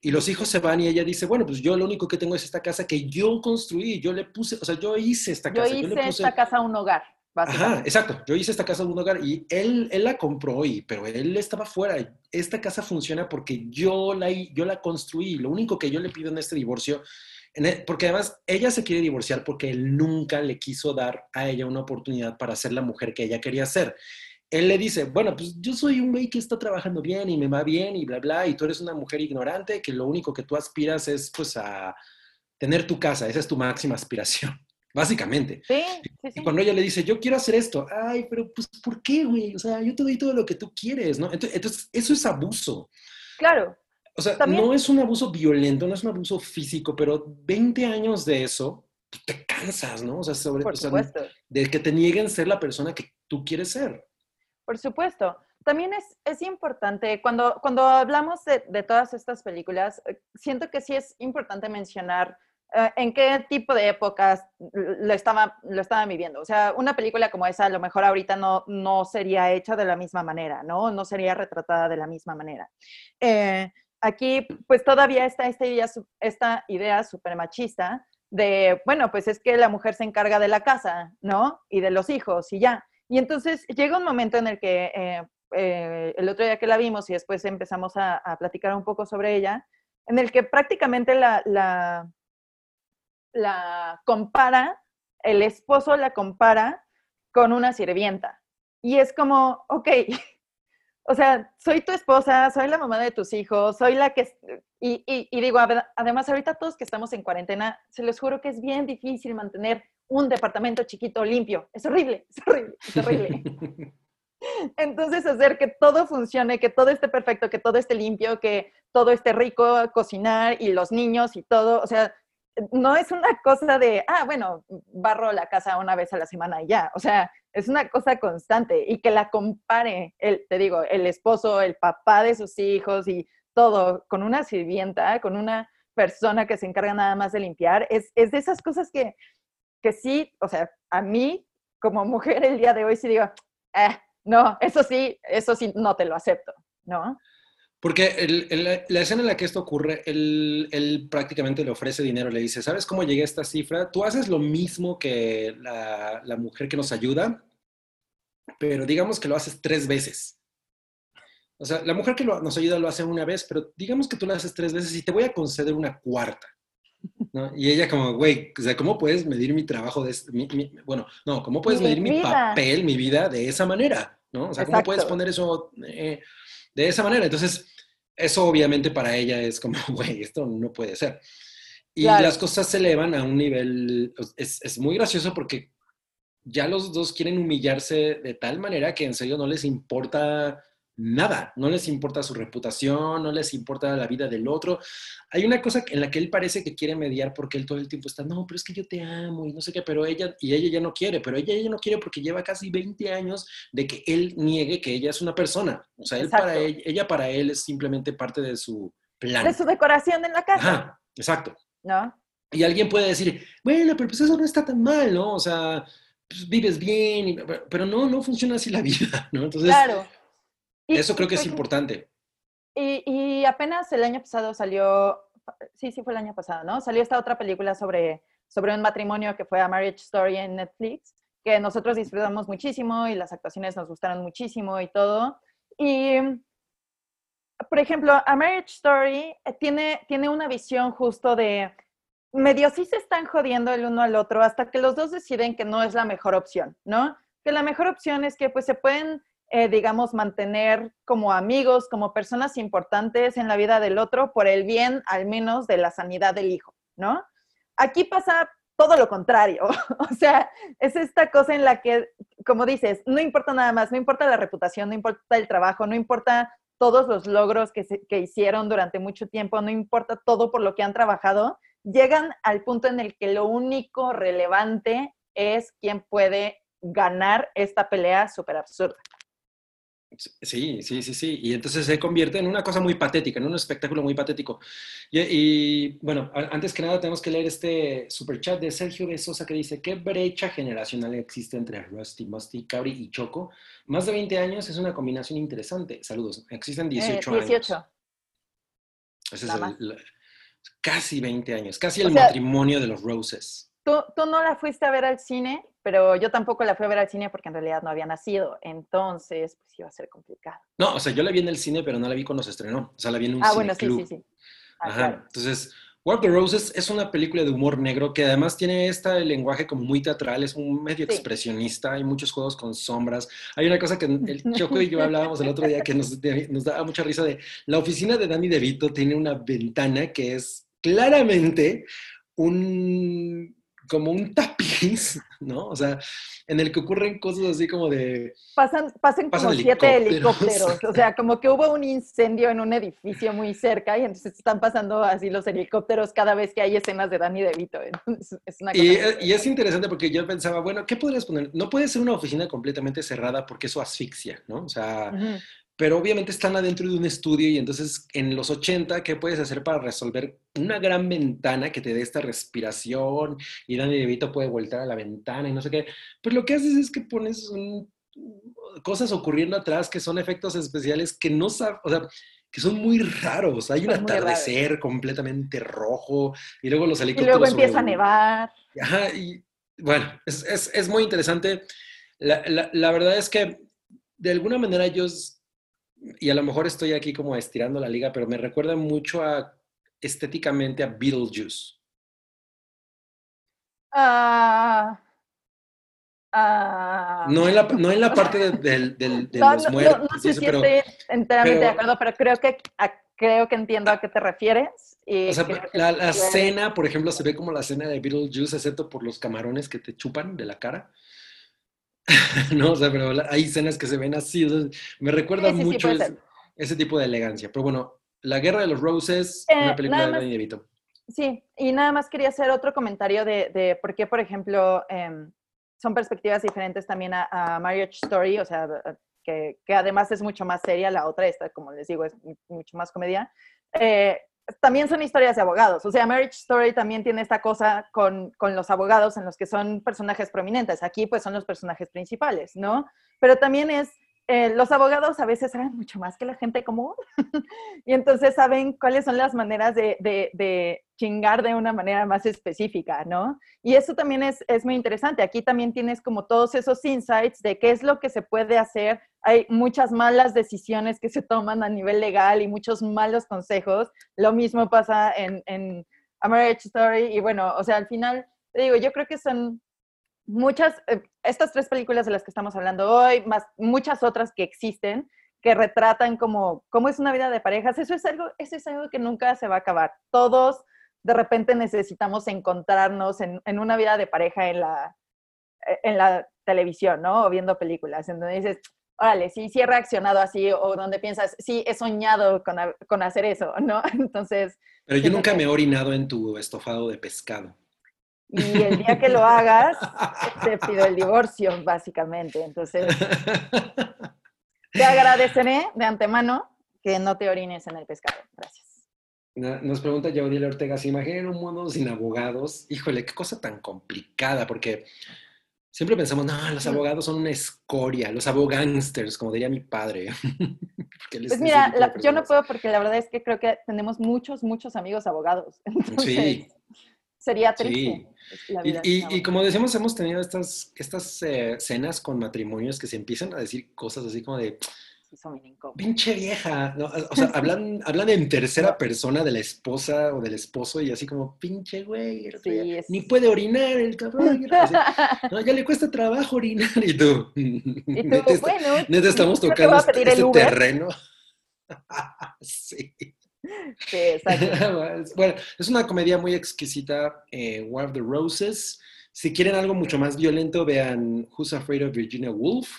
y los hijos se van y ella dice, bueno, pues yo lo único que tengo es esta casa que yo construí, yo le puse, o sea, yo hice esta casa.
Yo hice esta casa un hogar.
Ajá, exacto. Yo hice esta casa un hogar y él, él la compró, y, pero él estaba fuera. Esta casa funciona porque yo la, yo la construí. Lo único que yo le pido en este divorcio, porque además ella se quiere divorciar porque él nunca le quiso dar a ella una oportunidad para ser la mujer que ella quería ser. Él le dice, bueno, pues yo soy un güey que está trabajando bien y me va bien y bla, bla, y tú eres una mujer ignorante que lo único que tú aspiras es pues a tener tu casa, esa es tu máxima aspiración básicamente.
Sí, sí,
Y cuando ella le dice, yo quiero hacer esto, ay, pero pues, ¿por qué, güey? O sea, yo te doy todo lo que tú quieres, ¿no? Entonces, eso es abuso.
Claro.
O sea, no es un abuso violento, no es un abuso físico, pero 20 años de eso, pues, te cansas, ¿no? O sea, sobre,
Por supuesto.
de que te nieguen ser la persona que tú quieres ser.
Por supuesto. También es, es importante, cuando, cuando hablamos de, de todas estas películas, eh, siento que sí es importante mencionar eh, en qué tipo de épocas lo estaba, lo estaba viviendo. O sea, una película como esa a lo mejor ahorita no, no sería hecha de la misma manera, ¿no? No sería retratada de la misma manera. Eh, aquí, pues todavía está esta idea, esta súper machista de, bueno, pues es que la mujer se encarga de la casa, ¿no? Y de los hijos y ya. Y entonces llega un momento en el que eh, el otro día que la vimos y después empezamos a, platicar un poco sobre ella, en el que prácticamente la, la compara, el esposo la compara con una sirvienta. Y es como, ok, o sea, soy tu esposa, soy la mamá de tus hijos, soy la que... Y, y, digo, además ahorita todos que estamos en cuarentena, se les juro que es bien difícil mantener un departamento chiquito limpio. Es horrible, es horrible, es horrible. Entonces, hacer que todo funcione, que todo esté perfecto, que todo esté limpio, que todo esté rico, cocinar y los niños y todo, o sea, no es una cosa de, ah, bueno, barro la casa una vez a la semana y ya. O sea, es una cosa constante y que la compare, el, te digo, el esposo, el papá de sus hijos y todo con una sirvienta, con una persona que se encarga nada más de limpiar, es, es de esas cosas que, que sí, o sea, a mí como mujer el día de hoy sí digo, eh, no, eso sí, eso sí no te lo acepto, ¿no?
Porque la escena en la que esto ocurre, él, prácticamente le ofrece dinero, le dice, ¿sabes cómo llegué a esta cifra? Tú haces lo mismo que la, mujer que nos ayuda, pero digamos que lo haces tres veces. O sea, la mujer que nos ayuda lo hace una vez, pero digamos que tú lo haces tres veces y te voy a conceder una cuarta. Y ella como, güey, o sea, ¿cómo puedes medir mi trabajo de bueno, no, ¿cómo puedes medir mi papel, mi vida de esa manera? ¿No? O sea, ¿cómo puedes poner eso? Eh, de esa manera. Entonces, eso obviamente para ella es como, güey, esto no puede ser. Y las cosas se elevan a un nivel, es, es, muy gracioso porque ya los dos quieren humillarse de tal manera que en serio no les importa nada, no les importa su reputación, no les importa la vida del otro. Hay una cosa en la que él parece que quiere mediar porque él todo el tiempo está, no, pero es que yo te amo y no sé qué, pero ella, y ella ya no quiere, pero ella, ella no quiere porque lleva casi 20 años de que él niegue que ella es una persona. O sea, él para ella, ella, para él es simplemente parte de su plan.
De su decoración en la casa.
Ajá, exacto.
¿No?
Y alguien puede decir, bueno, pero pues eso no está tan mal, ¿no? O sea, pues vives bien, pero no, no funciona así la vida, ¿no? Entonces,
claro
eso creo que es importante.
Y, apenas el año pasado salió, sí, sí fue el año pasado, ¿no? Salió esta otra película sobre, sobre un matrimonio que fue A Marriage Story en Netflix, que nosotros disfrutamos muchísimo y las actuaciones nos gustaron muchísimo y todo. Y, por ejemplo, A Marriage Story eh, tiene, tiene una visión justo de medio sí se están jodiendo el uno al otro hasta que los dos deciden que no es la mejor opción, ¿no? Que la mejor opción es que pues se pueden eh, digamos, mantener como amigos, como personas importantes en la vida del otro por el bien, al menos, de la sanidad del hijo, ¿no? Aquí pasa todo lo contrario. o sea, es esta cosa en la que, como dices, no importa nada más, no importa la reputación, no importa el trabajo, no importa todos los logros que, que hicieron durante mucho tiempo, no importa todo por lo que han trabajado, llegan al punto en el que lo único relevante es quién puede ganar esta pelea súper absurda.
Sí, sí, sí, sí. Y entonces se convierte en una cosa muy patética, en un espectáculo muy patético. Y, bueno, antes que nada tenemos que leer este super chat de Sergio de Sosa que dice, ¿qué brecha generacional existe entre Rusty, Musty, Cabri y Choco? Más de 20 años es una combinación interesante. Saludos. Existen 18,
eh, 18.
años. Es casi 20 años, casi el matrimonio de los Roses.
¿Tú, ¿Tú no la fuiste a ver al cine? pero yo tampoco la fui a ver al cine porque en realidad no había nacido, entonces pues iba a ser complicado.
No, o sea, yo la vi en el cine, pero no la vi cuando se estrenó, o sea, la vi en un
Ah,
bueno,
sí, sí, sí.
Ah, Ajá, entonces, War the Roses es una película de humor negro que además tiene este lenguaje como muy teatral, es un medio expresionista, hay muchos juegos con sombras. Hay una cosa que el Choco y yo hablábamos el otro día que nos, nos daba mucha risa de la oficina de Danny DeVito tiene una ventana que es claramente un como un tapiz, ¿no? O sea, en el que ocurren cosas así como de...
Pasan, pasan, como siete helicópteros, o sea, como que hubo un incendio en un edificio muy cerca y entonces están pasando así los helicópteros cada vez que hay escenas de Danny DeVito. es una cosa
y, y, es interesante porque yo pensaba, bueno, ¿qué podrías poner? No puede ser una oficina completamente cerrada porque eso asfixia, ¿no? O sea, pero obviamente están adentro de un estudio y entonces en los 80, ¿qué puedes hacer para resolver una gran ventana que te dé esta respiración y Danny DeVito puede voltar a la ventana y no sé qué? Pues lo que haces es que pones cosas ocurriendo atrás que son efectos especiales que no sabes, o sea, que son muy raros. Hay un atardecer completamente rojo y luego los helicópteros.
Y luego empieza a nevar.
Ajá, y bueno, es, es, es muy interesante. La, la, la verdad es que de alguna manera ellos y a lo mejor estoy aquí como estirando la liga, pero me recuerda mucho a estéticamente a Beetlejuice.
Ah,
ah. no, en la, no en la parte de, los muertos.
No, sé si estoy enteramente de acuerdo, pero creo que, creo que entiendo a qué te refieres.
o sea, la, la escena, por ejemplo, se ve como la escena de Beetlejuice, excepto por los camarones que te chupan de la cara. no, o sea, pero hay escenas que se ven así, me recuerda mucho ese, tipo de elegancia. Pero bueno, La Guerra de los Roses, una eh, película de Danny DeVito.
Sí, y nada más quería hacer otro comentario de, por qué, por ejemplo, em, son perspectivas diferentes también a, Marriage Story, o sea, que, que, además es mucho más seria, la otra, esta, como les digo, es mucho más comedia. Eh, también son historias de abogados. O sea, Marriage Story también tiene esta cosa con, con, los abogados en los que son personajes prominentes. Aquí pues son los personajes principales, ¿no? Pero también es eh, los abogados a veces saben mucho más que la gente común y entonces saben cuáles son las maneras de, de, chingar de una manera más específica, ¿no? Y eso también es, es, muy interesante. Aquí también tienes como todos esos insights de qué es lo que se puede hacer. Hay muchas malas decisiones que se toman a nivel legal y muchos malos consejos. Lo mismo pasa en, en A Marriage Story y bueno, o sea, al final, te digo, yo creo que son muchas, eh, estas tres películas de las que estamos hablando hoy, más muchas otras que existen, que retratan como cómo es una vida de parejas, eso es algo, eso es algo que nunca se va a acabar. Todos de repente necesitamos encontrarnos en, en una vida de pareja en la, en la televisión, ¿no? O viendo películas. Entonces dices, órale, sí, sí he reaccionado así, o donde piensas, sí, he soñado con, con hacer eso, ¿no? Entonces...
Pero yo nunca me he orinado en tu estofado de pescado.
Y el día que lo hagas, te pido el divorcio, básicamente. Entonces, te agradeceré de antemano que no te orines en el pescado. Gracias.
Nos pregunta Yaudiel Ortega, ¿se imaginan un mundo sin abogados? Híjole, qué cosa tan complicada, porque siempre pensamos, no, los abogados son una escoria, los abogánsters, como diría mi padre.
pues mira, yo no puedo porque la verdad es que creo que tenemos muchos, muchos amigos abogados. sí. Sería triste.
y, como decíamos, hemos tenido estas, estas eh, cenas con matrimonios que se empiezan a decir cosas así como de, Pinche vieja, o sea, hablan, hablan en tercera persona de la esposa o del esposo y así como, pinche güey, ni puede orinar el cabrón. no, ya le cuesta trabajo orinar y tú.
Y tú, bueno,
estamos tocando este, este terreno. sí.
Sí, exacto.
bueno, es una comedia muy exquisita, eh, War of the Roses. Si quieren algo mucho más violento, vean Who's Afraid of Virginia Woolf.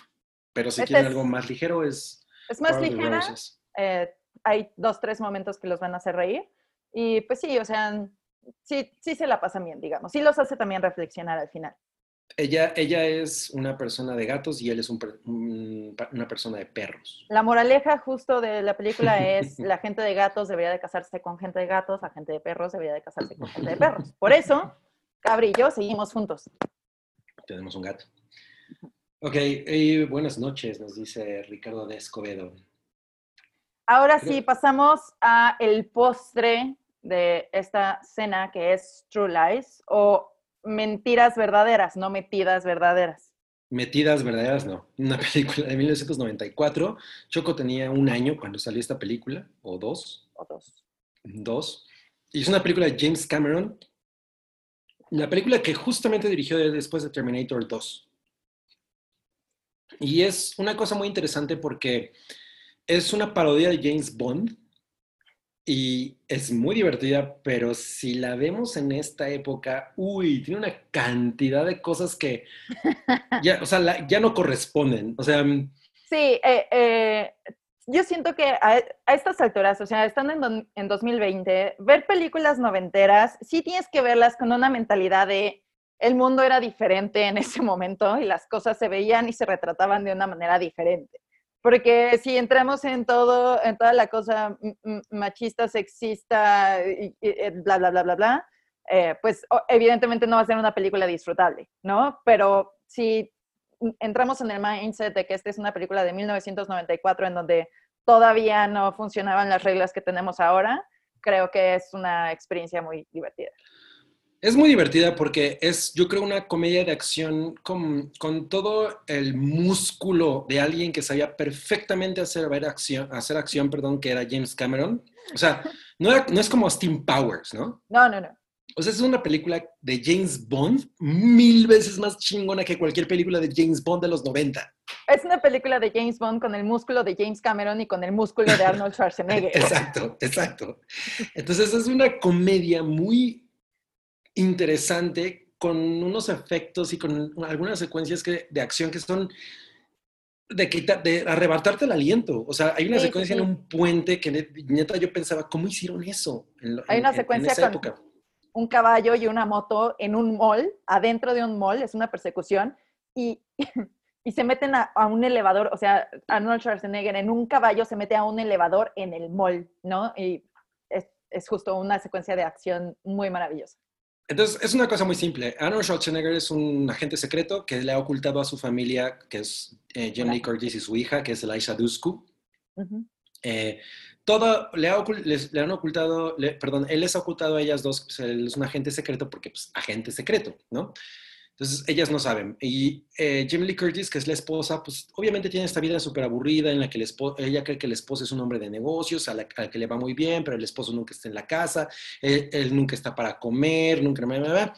Pero si este quieren algo más ligero, es
es más ligera. Eh, hay dos, tres momentos que los van a hacer reír. Y pues sí, o sea, sí, sí se la pasan bien, digamos. Sí los hace también reflexionar al final.
Ella, ella es una persona de gatos y él es una persona de perros.
La moraleja justo de la película es la gente de gatos debería de casarse con gente de gatos, la gente de perros debería de casarse con gente de perros. Por eso, Cabri y yo seguimos juntos.
Tenemos un gato. Ok, y buenas noches, nos dice Ricardo de Escobedo.
Ahora sí, pasamos a el postre de esta cena que es True Lies o Mentiras Verdaderas, no Metidas Verdaderas.
Metidas Verdaderas, no. Una película de 1994. Choco tenía un año cuando salió esta película, o dos.
O dos.
Dos. Y es una película de James Cameron. La película que justamente dirigió después de Terminator 2. Y es una cosa muy interesante porque es una parodia de James Bond y es muy divertida, pero si la vemos en esta época, uy, tiene una cantidad de cosas que ya, o sea, ya no corresponden. O sea... Mm,
sí, eh, eh, yo siento que a, estas alturas, o sea, estando en, en 2020, ver películas noventeras, sí tienes que verlas con una mentalidad de el mundo era diferente en ese momento y las cosas se veían y se retrataban de una manera diferente. Porque si entramos en todo, en toda la cosa machista, sexista, eh, bla, bla, bla, bla, bla, eh, pues evidentemente no va a ser una película disfrutable, ¿no? Pero si entramos en el mindset de que esta es una película de 1994 en donde todavía no funcionaban las reglas que tenemos ahora, creo que es una experiencia muy divertida.
Es muy divertida porque es, yo creo, una comedia de acción con, todo el músculo de alguien que sabía perfectamente hacer, ver acción, hacer acción, perdón, que era James Cameron. O sea, no, no es como Steam Powers, ¿no?
No, no, no.
O sea, es una película de James Bond mil veces más chingona que cualquier película de James Bond de los 90.
Es una película de James Bond con el músculo de James Cameron y con el músculo de Arnold Schwarzenegger.
exacto, exacto. Entonces es una comedia muy interesante con unos efectos y con algunas secuencias que, de acción que son de, quitar, de arrebatarte el aliento. O sea, hay una secuencia en un puente que neta yo pensaba, ¿cómo hicieron eso?
hay una secuencia con época? un caballo y una moto en un mall, adentro de un mall, es una persecución, y, y se meten a, un elevador, o sea, Arnold Schwarzenegger en un caballo se mete a un elevador en el mall, ¿no? Y es, es justo una secuencia de acción muy maravillosa.
Entonces, es una cosa muy simple. Arnold Schwarzenegger es un agente secreto que le ha ocultado a su familia, que es eh, Jamie Curtis y su hija, que es Elisha Dusku. Eh, todo le, le, han ocultado, perdón, él les ha ocultado a ellas dos, pues, él es un agente secreto porque, pues, agente secreto, ¿no? Entonces, ellas no saben. Y eh, Jamie Lee Curtis, que es la esposa, pues obviamente tiene esta vida súper aburrida en la que ella cree que el esposo es un hombre de negocios, a la, que le va muy bien, pero el esposo nunca está en la casa, él, nunca está para comer, nunca...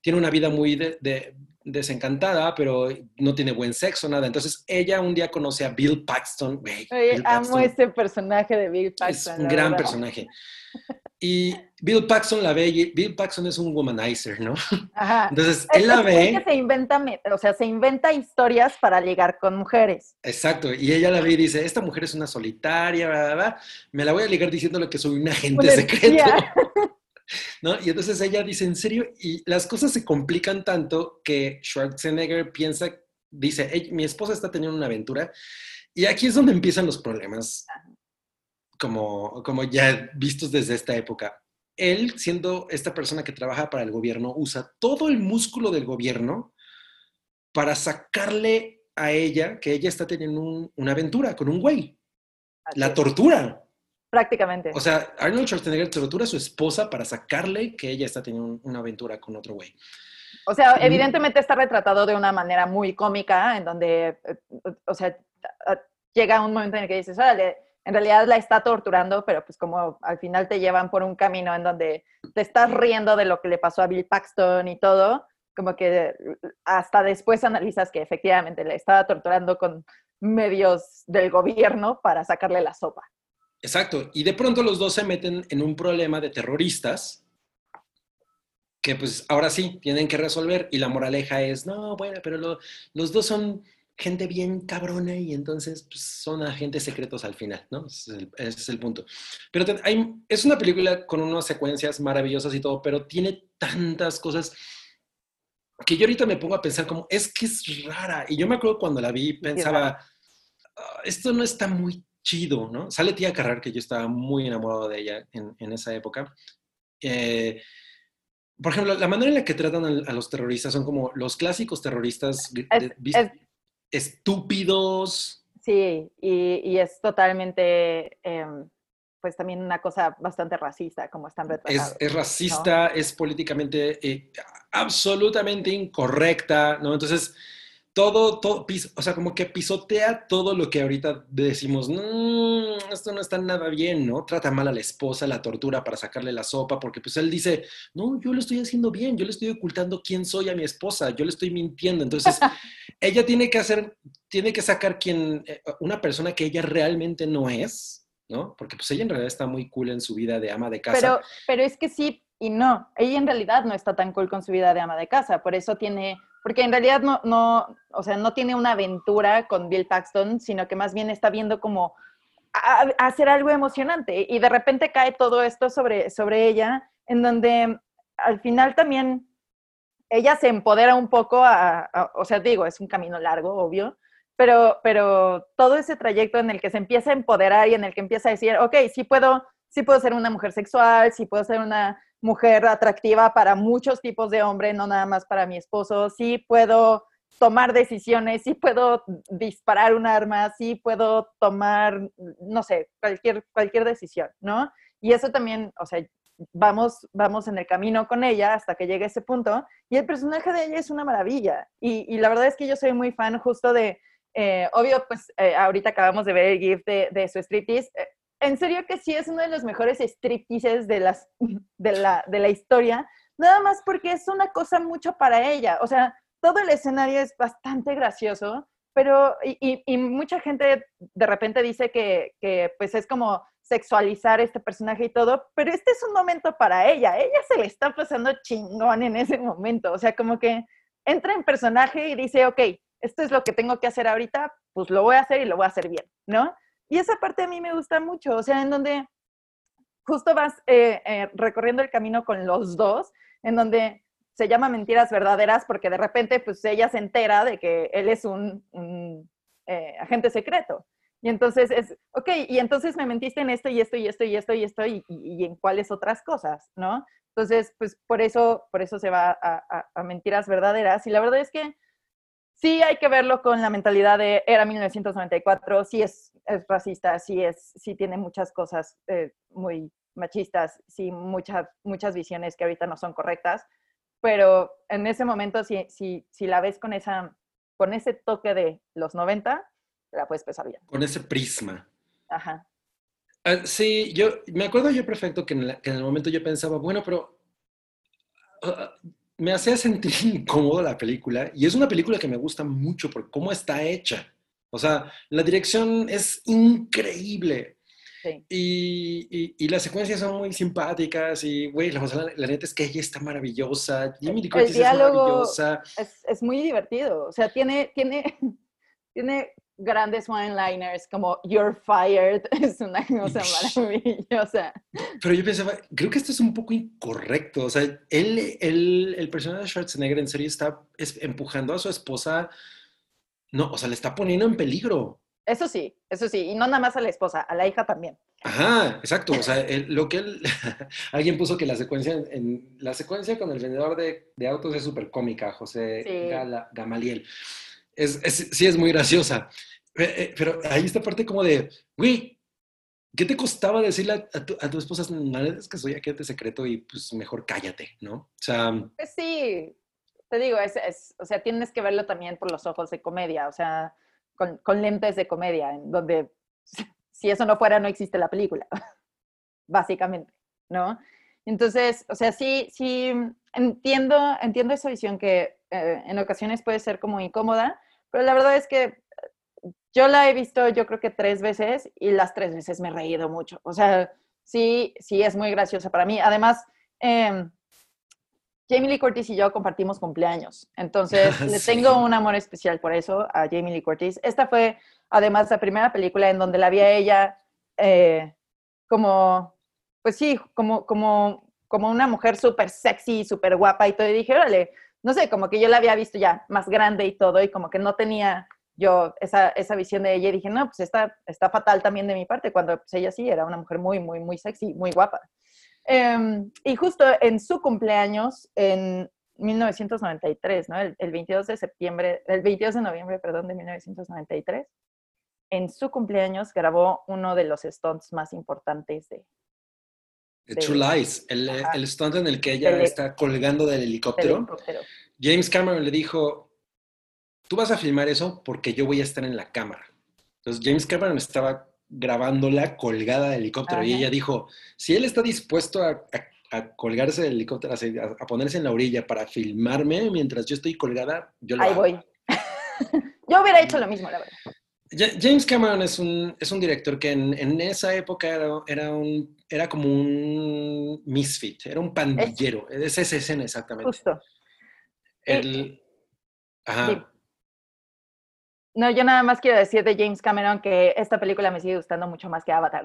Tiene una vida muy desencantada, pero no tiene buen sexo, nada. Entonces, ella un día conoce a Bill Paxton.
amo ese personaje de Bill Paxton.
Es un gran personaje. Y Bill Paxton la ve y Bill Paxton es un womanizer, ¿no?
Ajá.
Entonces, él la
Es
ve.
que se inventa, o sea, se inventa historias para ligar con mujeres.
Exacto, y ella la ve y dice, esta mujer es una solitaria, bla, bla, bla, me la voy a ligar diciéndole que soy un agente
Una
secreto. ¿no? Y entonces ella dice, ¿en serio? Y las cosas se complican tanto que Schwarzenegger piensa, dice, "Ey, mi esposa está teniendo una aventura, y aquí es donde empiezan los problemas, como, como ya vistos desde esta época. Él, siendo esta persona que trabaja para el gobierno, usa todo el músculo del gobierno para sacarle a ella que ella está teniendo un- una aventura con un güey.
Así
La tortura.
Prácticamente.
O sea, Arnold Schwarzenegger tortura a su esposa para sacarle que ella está teniendo un- una aventura con otro güey.
O sea,
Mm.
evidentemente está retratado de una manera muy cómica, en donde, eh, o sea, a- llega un momento en el que dices, órale, en realidad la está torturando, pero pues como al final te llevan por un camino en donde te estás riendo de lo que le pasó a Bill Paxton y todo, como que hasta después analizas que efectivamente le estaba torturando con medios del gobierno para sacarle la sopa.
Exacto. Y de pronto los dos se meten en un problema de terroristas que pues ahora sí tienen que resolver y la moraleja es, no, bueno, pero lo- los dos son gente bien cabrona y entonces pues, son agentes secretos al final, ¿no? Ese es el, ese es el punto. Pero te- hay- es una película con unas secuencias maravillosas y todo, pero tiene tantas cosas que yo ahorita me pongo a pensar como, es que es rara. Y yo me acuerdo cuando la vi, pensaba, "Ah, esto no está muy chido, ¿no? Sale Tía Carrar, que yo estaba muy enamorado de ella en, en esa época. Eh, por ejemplo, la manera en la que tratan a, a los terroristas son como los clásicos terroristas
Es-
de-
es-
estúpidos.
Sí, y, y es totalmente, em, pues también una cosa bastante racista, como están retratados.
Es, es racista, es políticamente eh, absolutamente incorrecta, ¿no? Entonces, todo, todo, pis- o sea, como que pisotea todo lo que ahorita decimos, no, esto no está nada bien, ¿no? Trata mal a la esposa, la tortura para sacarle la sopa, porque pues él dice, no, yo lo estoy haciendo bien, yo le estoy ocultando quién soy a mi esposa, yo le estoy mintiendo. Entonces, ella tiene que hacer, tiene que sacar quien, eh, una persona que ella realmente no es, ¿no? Porque pues ella en realidad está muy cool en su vida de ama de casa.
Pero, pero es que sí y no. Ella en realidad no está tan cool con su vida de ama de casa, por eso tiene, porque en realidad no, no, o sea, no tiene una aventura con Bill Paxton, sino que más bien está viendo como hacer algo emocionante y de repente cae todo esto sobre, sobre ella, en donde al final también ella se empodera un poco, o sea, digo, es un camino largo, obvio, pero, pero todo ese trayecto en el que se empieza a empoderar y en el que empieza a decir, ok, sí puedo, sí puedo ser una mujer sexual, sí puedo ser una mujer atractiva para muchos tipos de hombre, no nada más para mi esposo, sí puedo tomar decisiones, sí puedo disparar un arma, sí puedo tomar, no sé, cualquier, cualquier decisión, ¿no? Y eso también, o sea, vamos, vamos en el camino con ella hasta que llegue ese punto. Y el personaje de ella es una maravilla. Y, y la verdad es que yo soy muy fan justo de, eh, obvio, pues eh, ahorita acabamos de ver el GIF de, de su striptease. Eh, en serio que sí es uno de los mejores stripteases de, las, de, la, de la historia, nada más porque es una cosa mucho para ella. O sea, todo el escenario es bastante gracioso, pero y, y, y mucha gente de repente dice que, que pues es como sexualizar este personaje y todo, pero este es un momento para ella. Ella se le está pasando chingón en ese momento. O sea, como que entra en personaje y dice, ok, esto es lo que tengo que hacer ahorita, pues lo voy a hacer y lo voy a hacer bien, ¿no? Y esa parte a mí me gusta mucho, o sea, en donde justo vas eh, eh, recorriendo el camino con los dos, en donde se llama mentiras verdaderas porque de repente pues ella se entera de que él es un, eh, agente secreto. Y entonces es, ok, y entonces me mentiste en esto y esto y esto y esto y esto y, en cuáles otras cosas, ¿no? Entonces, pues por eso, por eso se va a, mentiras verdaderas. Y la verdad es que sí hay que verlo con la mentalidad de era 1994, sí es, es racista, sí, es, sí tiene muchas cosas eh, muy machistas, sí muchas, muchas visiones que ahorita no son correctas, pero en ese momento si, si, si la ves con, esa, con ese toque de los 90, la puedes pesar bien.
Con ese prisma.
Ajá.
Uh, sí, yo me acuerdo yo perfecto que en, la, que en, el momento yo pensaba, bueno, pero uh, me hacía sentir incómodo la película y es una película que me gusta mucho por cómo está hecha. O sea, la dirección es increíble. Y, y, las secuencias son muy simpáticas y, güey, la, la, neta es que ella está maravillosa. Jimmy Lee Curtis es maravillosa.
Es, es, muy divertido. O sea, tiene, tiene, tiene grandes one-liners como You're fired. Es una cosa maravillosa.
Pero yo pensaba, creo que esto es un poco incorrecto. O sea, él, él el personaje de Schwarzenegger en serio está empujando a su esposa. No, o sea, le está poniendo en peligro.
Eso sí, eso sí, y no nada más a la esposa, a la hija también.
Ajá, exacto. O sea, lo que él, alguien puso que la secuencia, en, la secuencia con el vendedor de, autos es súper cómica, José Gamaliel. Es, sí es muy graciosa. Eh, pero ahí está parte como de, güey, ¿qué te costaba decirle a tu, a tu esposa, es que soy aquí de secreto y pues mejor cállate, ¿no? O sea...
Pues sí, te digo, es, o sea, tienes que verlo también por los ojos de comedia, o sea, con, lentes de comedia, en donde si eso no fuera, no existe la película, básicamente, ¿no? Entonces, o sea, sí, sí, entiendo, entiendo esa visión que eh, en ocasiones puede ser como incómoda, pero la verdad es que yo la he visto yo creo que tres veces y las tres veces me he reído mucho. O sea, sí, sí es muy graciosa para mí. Además, eh, Jamie Lee Curtis y yo compartimos cumpleaños, entonces le tengo un amor especial por eso a Jamie Lee Curtis. Esta fue además la primera película en donde la vi a ella eh, como, pues sí, como, como, como una mujer súper sexy, súper guapa y todo. Y dije, órale, no sé, como que yo la había visto ya más grande y todo y como que no tenía yo esa, esa visión de ella y dije, no, pues está, está fatal también de mi parte, cuando pues, ella sí era una mujer muy, muy, muy sexy, muy guapa. Em, y justo en su cumpleaños, en 1993, ¿no? El, 22 de septiembre, el 22 de noviembre, perdón, de 1993, en su cumpleaños grabó uno de los stunts más importantes de...
True Lies, el, el, stunt en el que ella está colgando del helicóptero. James Cameron le dijo, tú vas a filmar eso porque yo voy a estar en la cámara. Entonces James Cameron estaba grabándola colgada del helicóptero. Y ella dijo, si él está dispuesto a, colgarse del helicóptero, a, ponerse en la orilla para filmarme mientras yo estoy colgada, yo lo
Ahí voy. yo hubiera hecho lo mismo, la verdad.
James Cameron es un, es un director que en, esa época era, era, un, era como un misfit, era un pandillero. Es, esa escena exactamente.
Justo. El, ajá. No, yo nada más quiero decir de James Cameron que esta película me sigue gustando mucho más que Avatar.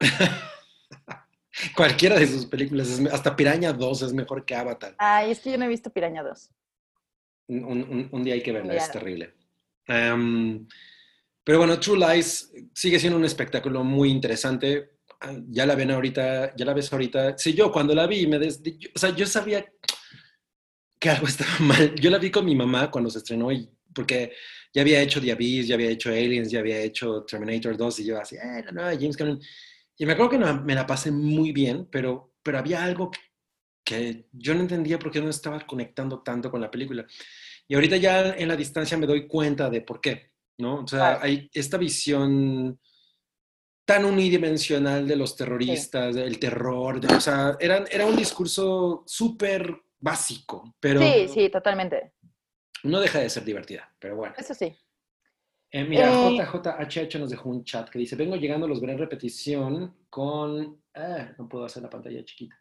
Cualquiera de sus películas, hasta Piraña 2 es mejor que Avatar.
Ay, es que yo no he visto Piraña 2.
Un, día hay que verla, es terrible. Em, pero bueno, True Lies sigue siendo un espectáculo muy interesante. Ah, ya la ven ahorita, ya la ves ahorita. Sí, yo cuando la vi, me des, o sea, yo sabía que algo estaba mal. Yo la vi con mi mamá cuando se estrenó y porque ya había hecho The Abyss, ya había hecho Aliens, ya había hecho Terminator 2 y yo así, eh, la nueva James Cameron. Y me acuerdo que me la pasé muy bien, pero, pero había algo que, yo no entendía por qué no estaba conectando tanto con la película. Y ahorita ya en la distancia me doy cuenta de por qué, ¿no? O sea, hay esta visión tan unidimensional de los terroristas, del terror, o sea, era, era un discurso súper básico, pero...
Sí, sí, totalmente
no deja de ser divertida, pero bueno.
Eso sí.
Eh, mira, JJHH nos dejó un chat que dice, vengo llegando, los veré en repetición con... Ah, no puedo hacer la pantalla chiquita.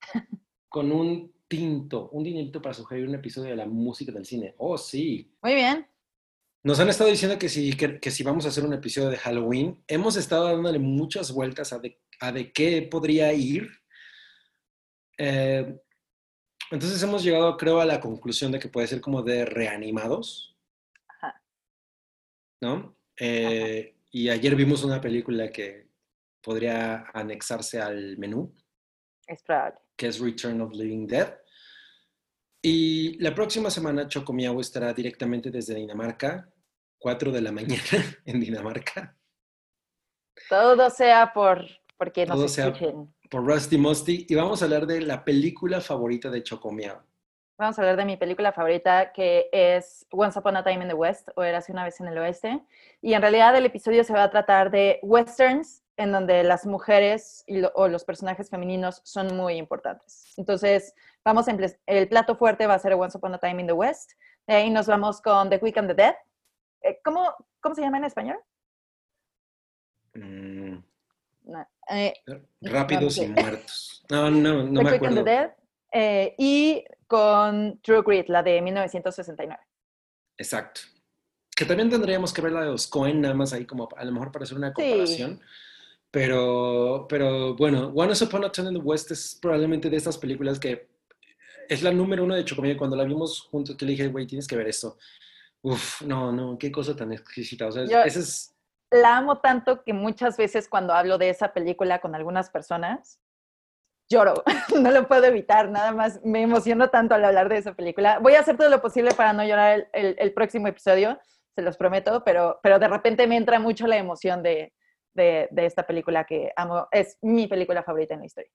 con un tinto, un dinerito para sugerir un episodio de la música del cine. Oh, sí.
Muy bien.
Nos han estado diciendo que si, que, si vamos a hacer un episodio de Halloween. Hemos estado dándole muchas vueltas a de, a de qué podría ir. Eh, entonces hemos llegado, creo, a la conclusión de que puede ser como de reanimados. Ajá. ¿No? Eh, y ayer vimos una película que podría anexarse al menú.
Es probable.
Que es Return of Living Dead. Y la próxima semana Chocomiao estará directamente desde Dinamarca, 4 de la mañana en Dinamarca.
Todo sea por porque nos escuchen
por Rusty Musty y vamos a hablar de la película favorita de Chocomiao.
Vamos a hablar de mi película favorita que es Once Upon a Time in the West o Era una vez en el oeste. Y en realidad el episodio se va a tratar de westerns en donde las mujeres o los personajes femeninos son muy importantes. Entonces, vamos a el plato fuerte va a ser Once Upon a Time in the West. De ahí nos vamos con The Quick and the Dead. Eh, ¿Cómo, cómo se llama en español?
Mm,
Eh,
Rápidos y muertos. No, no, no me acuerdo.
Eh, y con True Grit, la de 1969.
Exacto. Que también tendríamos que ver la de los Cohen, nada más ahí como a lo mejor para hacer una comparación. Pero, pero bueno, Once Upon a Time in the West es probablemente de estas películas que es la número uno de Chocomedia. Cuando la vimos juntos, le dije, güey, tienes que ver esto. Uf, no, no, qué cosa tan exquisita. O sea, es...
La amo tanto que muchas veces cuando hablo de esa película con algunas personas, lloro. no lo puedo evitar, nada más me emociono tanto al hablar de esa película. Voy a hacer todo lo posible para no llorar el, el, próximo episodio, se los prometo, pero, pero de repente me entra mucho la emoción de, de, de esta película que amo. Es mi película favorita en la historia.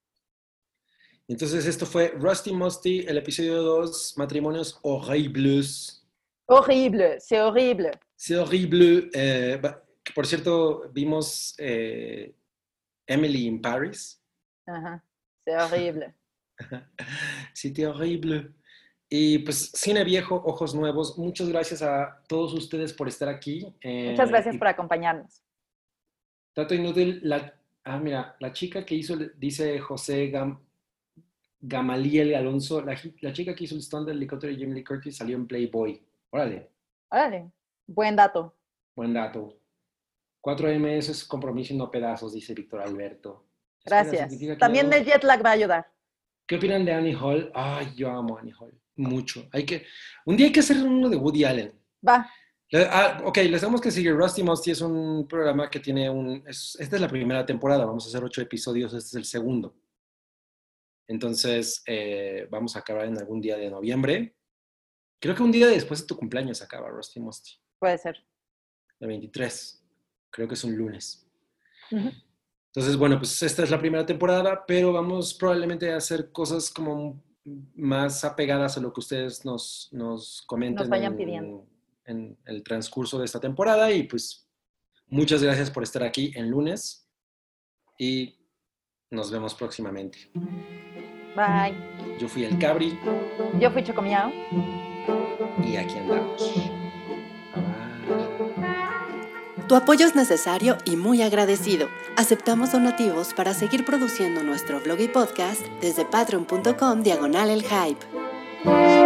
Entonces, esto fue Rusty Musty, el episodio 2, Matrimonios Horribles.
Horrible, c'est horrible.
C'est horrible. Eh, por cierto, vimos eh, Emily in Paris.
Ajá, c'est horrible.
C'était horrible. Y pues cine viejo, ojos nuevos. Muchas gracias a todos ustedes por estar aquí.
Eh, Muchas gracias por acompañarnos.
Dato inútil, la, ah, mira, la chica que hizo, dice José Gam, Gamaliel Alonso, la, chica que hizo el stand del helicóptero de Jimmy Lee Curtis salió en Playboy. Órale.
Órale. Buen dato.
Buen dato. 4M es compromiso y no pedazos, dice Víctor Alberto.
Gracias. También el jet lag va a ayudar.
¿Qué opinan de Annie Hall? Ay, yo amo a Annie Hall. Mucho. Hay que, un día hay que hacer uno de Woody Allen.
Va.
Ah, ok, les damos que seguir. Rusty Musty es un programa que tiene un... esta es la primera temporada, vamos a hacer ocho episodios, este es el segundo. Entonces, eh, vamos a acabar en algún día de noviembre. Creo que un día después de tu cumpleaños acaba Rusty Musty.
Puede ser.
El 23. Creo que es un lunes. Entonces, bueno, pues esta es la primera temporada, pero vamos probablemente a hacer cosas como más apegadas a lo que ustedes nos, nos comenten.
Nos vayan pidiendo.
En el transcurso de esta temporada y pues muchas gracias por estar aquí en lunes y nos vemos próximamente.
Bye.
Yo fui el Cabri.
Yo fui Chocomiao.
Y aquí andamos.
Tu apoyo es necesario y muy agradecido. Aceptamos donativos para seguir produciendo nuestro blog y podcast desde patreon.com diagonal el hype.